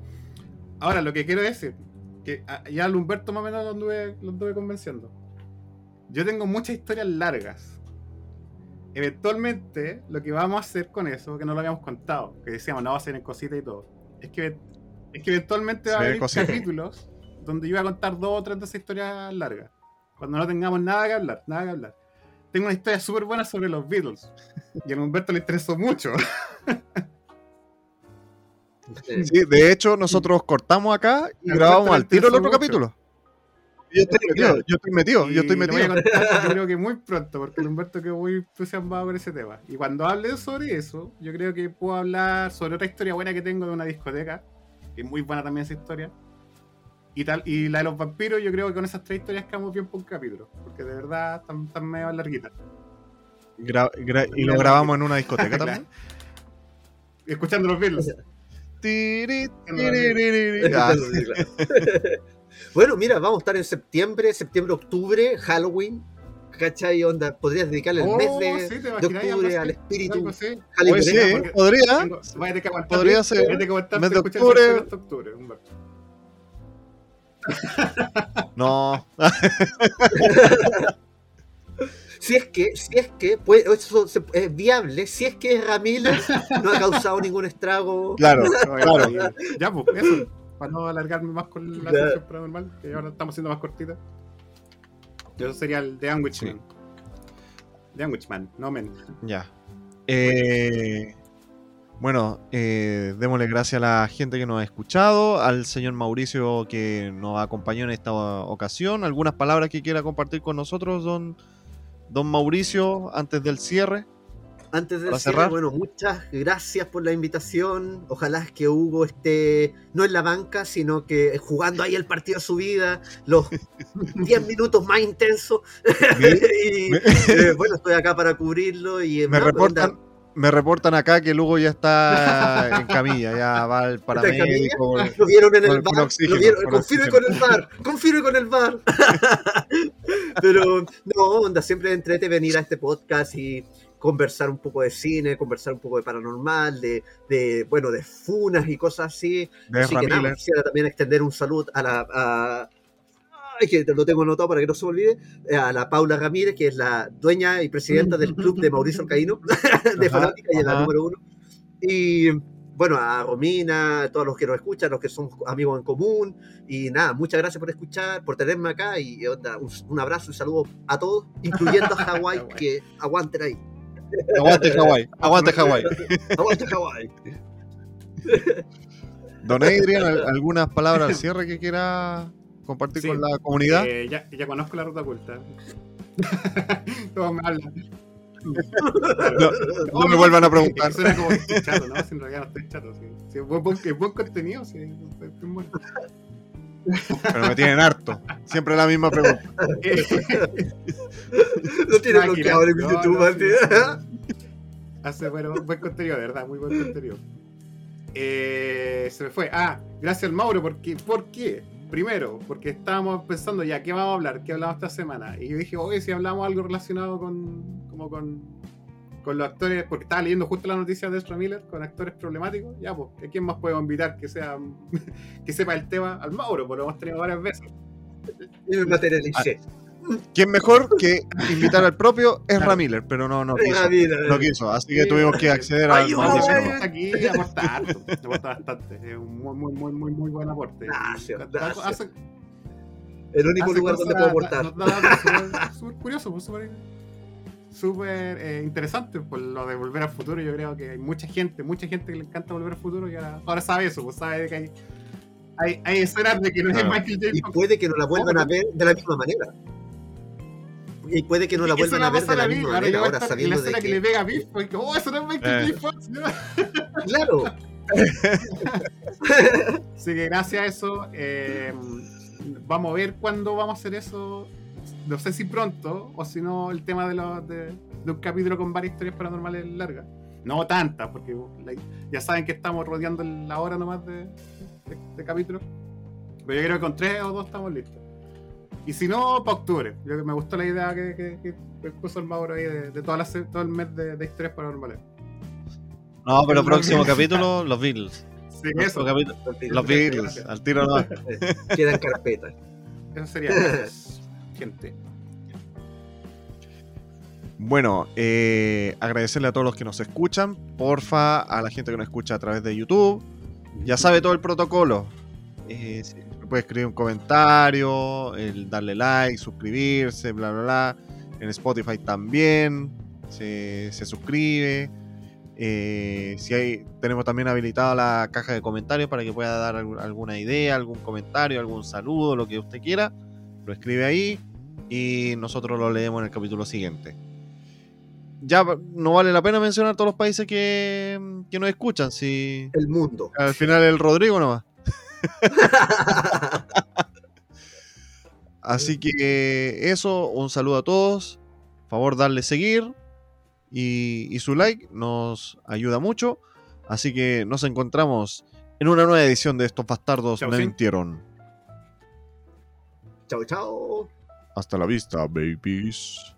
Ahora, lo que quiero decir, que a- ya al Humberto más o menos lo anduve, lo anduve convenciendo. Yo tengo muchas historias largas. Eventualmente, lo que vamos a hacer con eso, que no lo habíamos contado, que decíamos, no, va a ser en cositas y todo, es que, es que eventualmente va a haber capítulos donde yo voy a contar dos o tres de esas historias largas. Cuando no tengamos nada que hablar, nada que hablar. Tengo una historia súper buena sobre los Beatles. Y a Humberto le interesó mucho. Sí, de hecho, nosotros cortamos acá y grabamos al tiro el otro interesó capítulo. Yo estoy metido, yo estoy metido, yo estoy metido. contar, yo [laughs] creo que muy pronto, porque el Humberto quedó muy entusiasmado con ese tema. Y cuando hable sobre eso, yo creo que puedo hablar sobre otra historia buena que tengo de una discoteca, que es muy buena también esa historia. Y, tal, y la de los vampiros, yo creo que con esas tres historias quedamos bien por un capítulo, porque de verdad están, están medio larguitas. Gra- gra- y lo grabamos en una discoteca [laughs] también. Escuchando los Beatles. Bueno, mira, vamos a estar en septiembre, septiembre, octubre, Halloween. ¿Cachai? Onda, podrías dedicarle el Oh, mes de, sí, ¿te de octubre al espíritu algo así. Oye, sí, porque- podría. Tengo- que aguantar- Podría ser. Mes de octubre. hasta octubre. [laughs] No, [laughs] Si es que, si es que, pues, eso se- es viable, si es que Ramírez no ha causado ningún estrago. claro, claro. Ya, pues, eso. Para no alargarme más con la Claro. sección paranormal, que ahora estamos siendo más cortita. Eso sería el de Sandwichman. De Sandwichman, no men. Ya. Eh, bueno, eh, démosle gracias a la gente que nos ha escuchado, al señor Mauricio que nos acompañó en esta ocasión. ¿Algunas palabras que quiera compartir con nosotros, don, don Mauricio, antes del cierre? Antes de cerrar. bueno, muchas gracias por la invitación. Ojalá es que Hugo esté no en la banca, sino que jugando ahí el partido de su vida, los [laughs] 10 minutos más intensos. [laughs] y eh, bueno, estoy acá para cubrirlo y Me reportan, me reportan acá que Lugo ya está [laughs] en camilla, ya va al paramédico. Lo vieron en el bar. oxígeno, lo confirme con el bar. Confirme con el bar. Pero no, onda, siempre entrete venir a este podcast y conversar un poco de cine, conversar un poco de paranormal, de, de bueno, de funas y cosas así. De Así que nada, quisiera también extender un saludo a la. A, ay, que lo tengo anotado para que no se me olvide. eh, A la Paula Ramírez, que es la dueña y presidenta del club de Mauricio Alcaíno, [laughs] de Ajá, Fanática y es la número uno. Y bueno, a Romina, a todos los que nos escuchan, los que son amigos en común. Y nada, muchas gracias por escuchar, por tenerme acá. Y onda, un, un abrazo y saludo a todos, incluyendo a [laughs] Hawái, Hawái. que aguanten ahí. Aguante Hawái, aguante Hawái. Aguante Hawái. Don Adrian, ¿al- ¿algunas palabras al cierre que quiera compartir Sí. con la comunidad? Eh, ya, ya conozco la ruta oculta. [laughs] Todos me hablan. No, no me vuelvan a preguntar. Suena como estoy chato, ¿no? Si en realidad no estoy chato. Sí. Es buen, buen- es buen contenido, sí. estoy- estoy bueno. Pero me tienen harto. Siempre la misma pregunta. [laughs] Lo tiene bloqueado en No, YouTube, no, Martín. Hace bueno, buen contenido, de verdad, muy buen contenido. Eh, se me fue. Ah, gracias al Mauro, porque, ¿por qué? Primero, porque estábamos pensando ya, ¿qué vamos a hablar? ¿Qué hablamos esta semana? Y yo dije, oye, si hablamos algo relacionado con, como con, con los actores, porque estaba leyendo justo la noticia de Ezra Miller con actores problemáticos, ya, pues, ¿a quién más podemos invitar que sea [laughs] que sepa el tema? Al Mauro, pues lo hemos tenido varias veces. Materialicé. ¿Quién mejor que invitar al propio es Ramiller? Pero no, no quiso. Ah. No quiso. Así que tuvimos que acceder al Ay. Aquí aporta bastante. Es un muy, muy, muy, muy, muy buen aporte. Gracias, Hace- gracias. hace- El único lugar donde puedo aportar. Súper curioso, pues, súper súper eh, interesante por lo de volver al futuro. Yo creo que hay mucha gente, mucha gente que le encanta volver al futuro y ahora, ahora sabe eso, pues sabe de que hay, hay, hay escenas de que no es Claro. Michael J. Y puede que no la vuelvan a ver de la misma manera. Y puede que no la vuelvan a ver de la misma ahora manera. Ahora estar en la sabiendo de escena que que. le pega a Biff, porque, oh, eso no es Michael Eh. J. Fox. ¿no? Claro. [laughs] Así que gracias a eso, eh, vamos a ver cuándo vamos a hacer eso. No sé si pronto, o si no, el tema de, los de, de un capítulo con varias historias paranormales largas. No tantas, porque la- ya saben que estamos rodeando la hora nomás de, de, de capítulo. Pero yo creo que con tres o dos estamos listos. Y si no, para octubre. Yo, me gustó la idea que, que, que- que puso el Mauro ahí de, de toda la todo el mes de, de historias paranormales. No, pero próximo capítulo, los Beatles. Sí, eso, capítulo, los. Beatles. Al tiro no. Queda en carpeta. eso sería. [laughs] gente. Bueno, eh, agradecerle a todos los que nos escuchan. Porfa, a la gente que nos escucha a través de YouTube. Ya sabe todo el protocolo. Eh, puede escribir un comentario, el darle like, suscribirse, bla, bla, bla. En Spotify también se, se suscribe. Eh, si hay, tenemos también habilitada la caja de comentarios para que pueda dar algu- alguna idea, algún comentario, algún saludo, lo que usted quiera. Lo escribe ahí y nosotros lo leemos en el capítulo siguiente. Ya no vale la pena mencionar todos los países que, que nos escuchan, si El mundo. al final el Rodrigo nomás. [laughs] Así que eso, un saludo a todos. Favor darle seguir y, y su like nos ayuda mucho. Así que nos encontramos en una nueva edición de estos bastardos Chau, me sí. mintieron. Chao, chao. Hasta la vista, babies.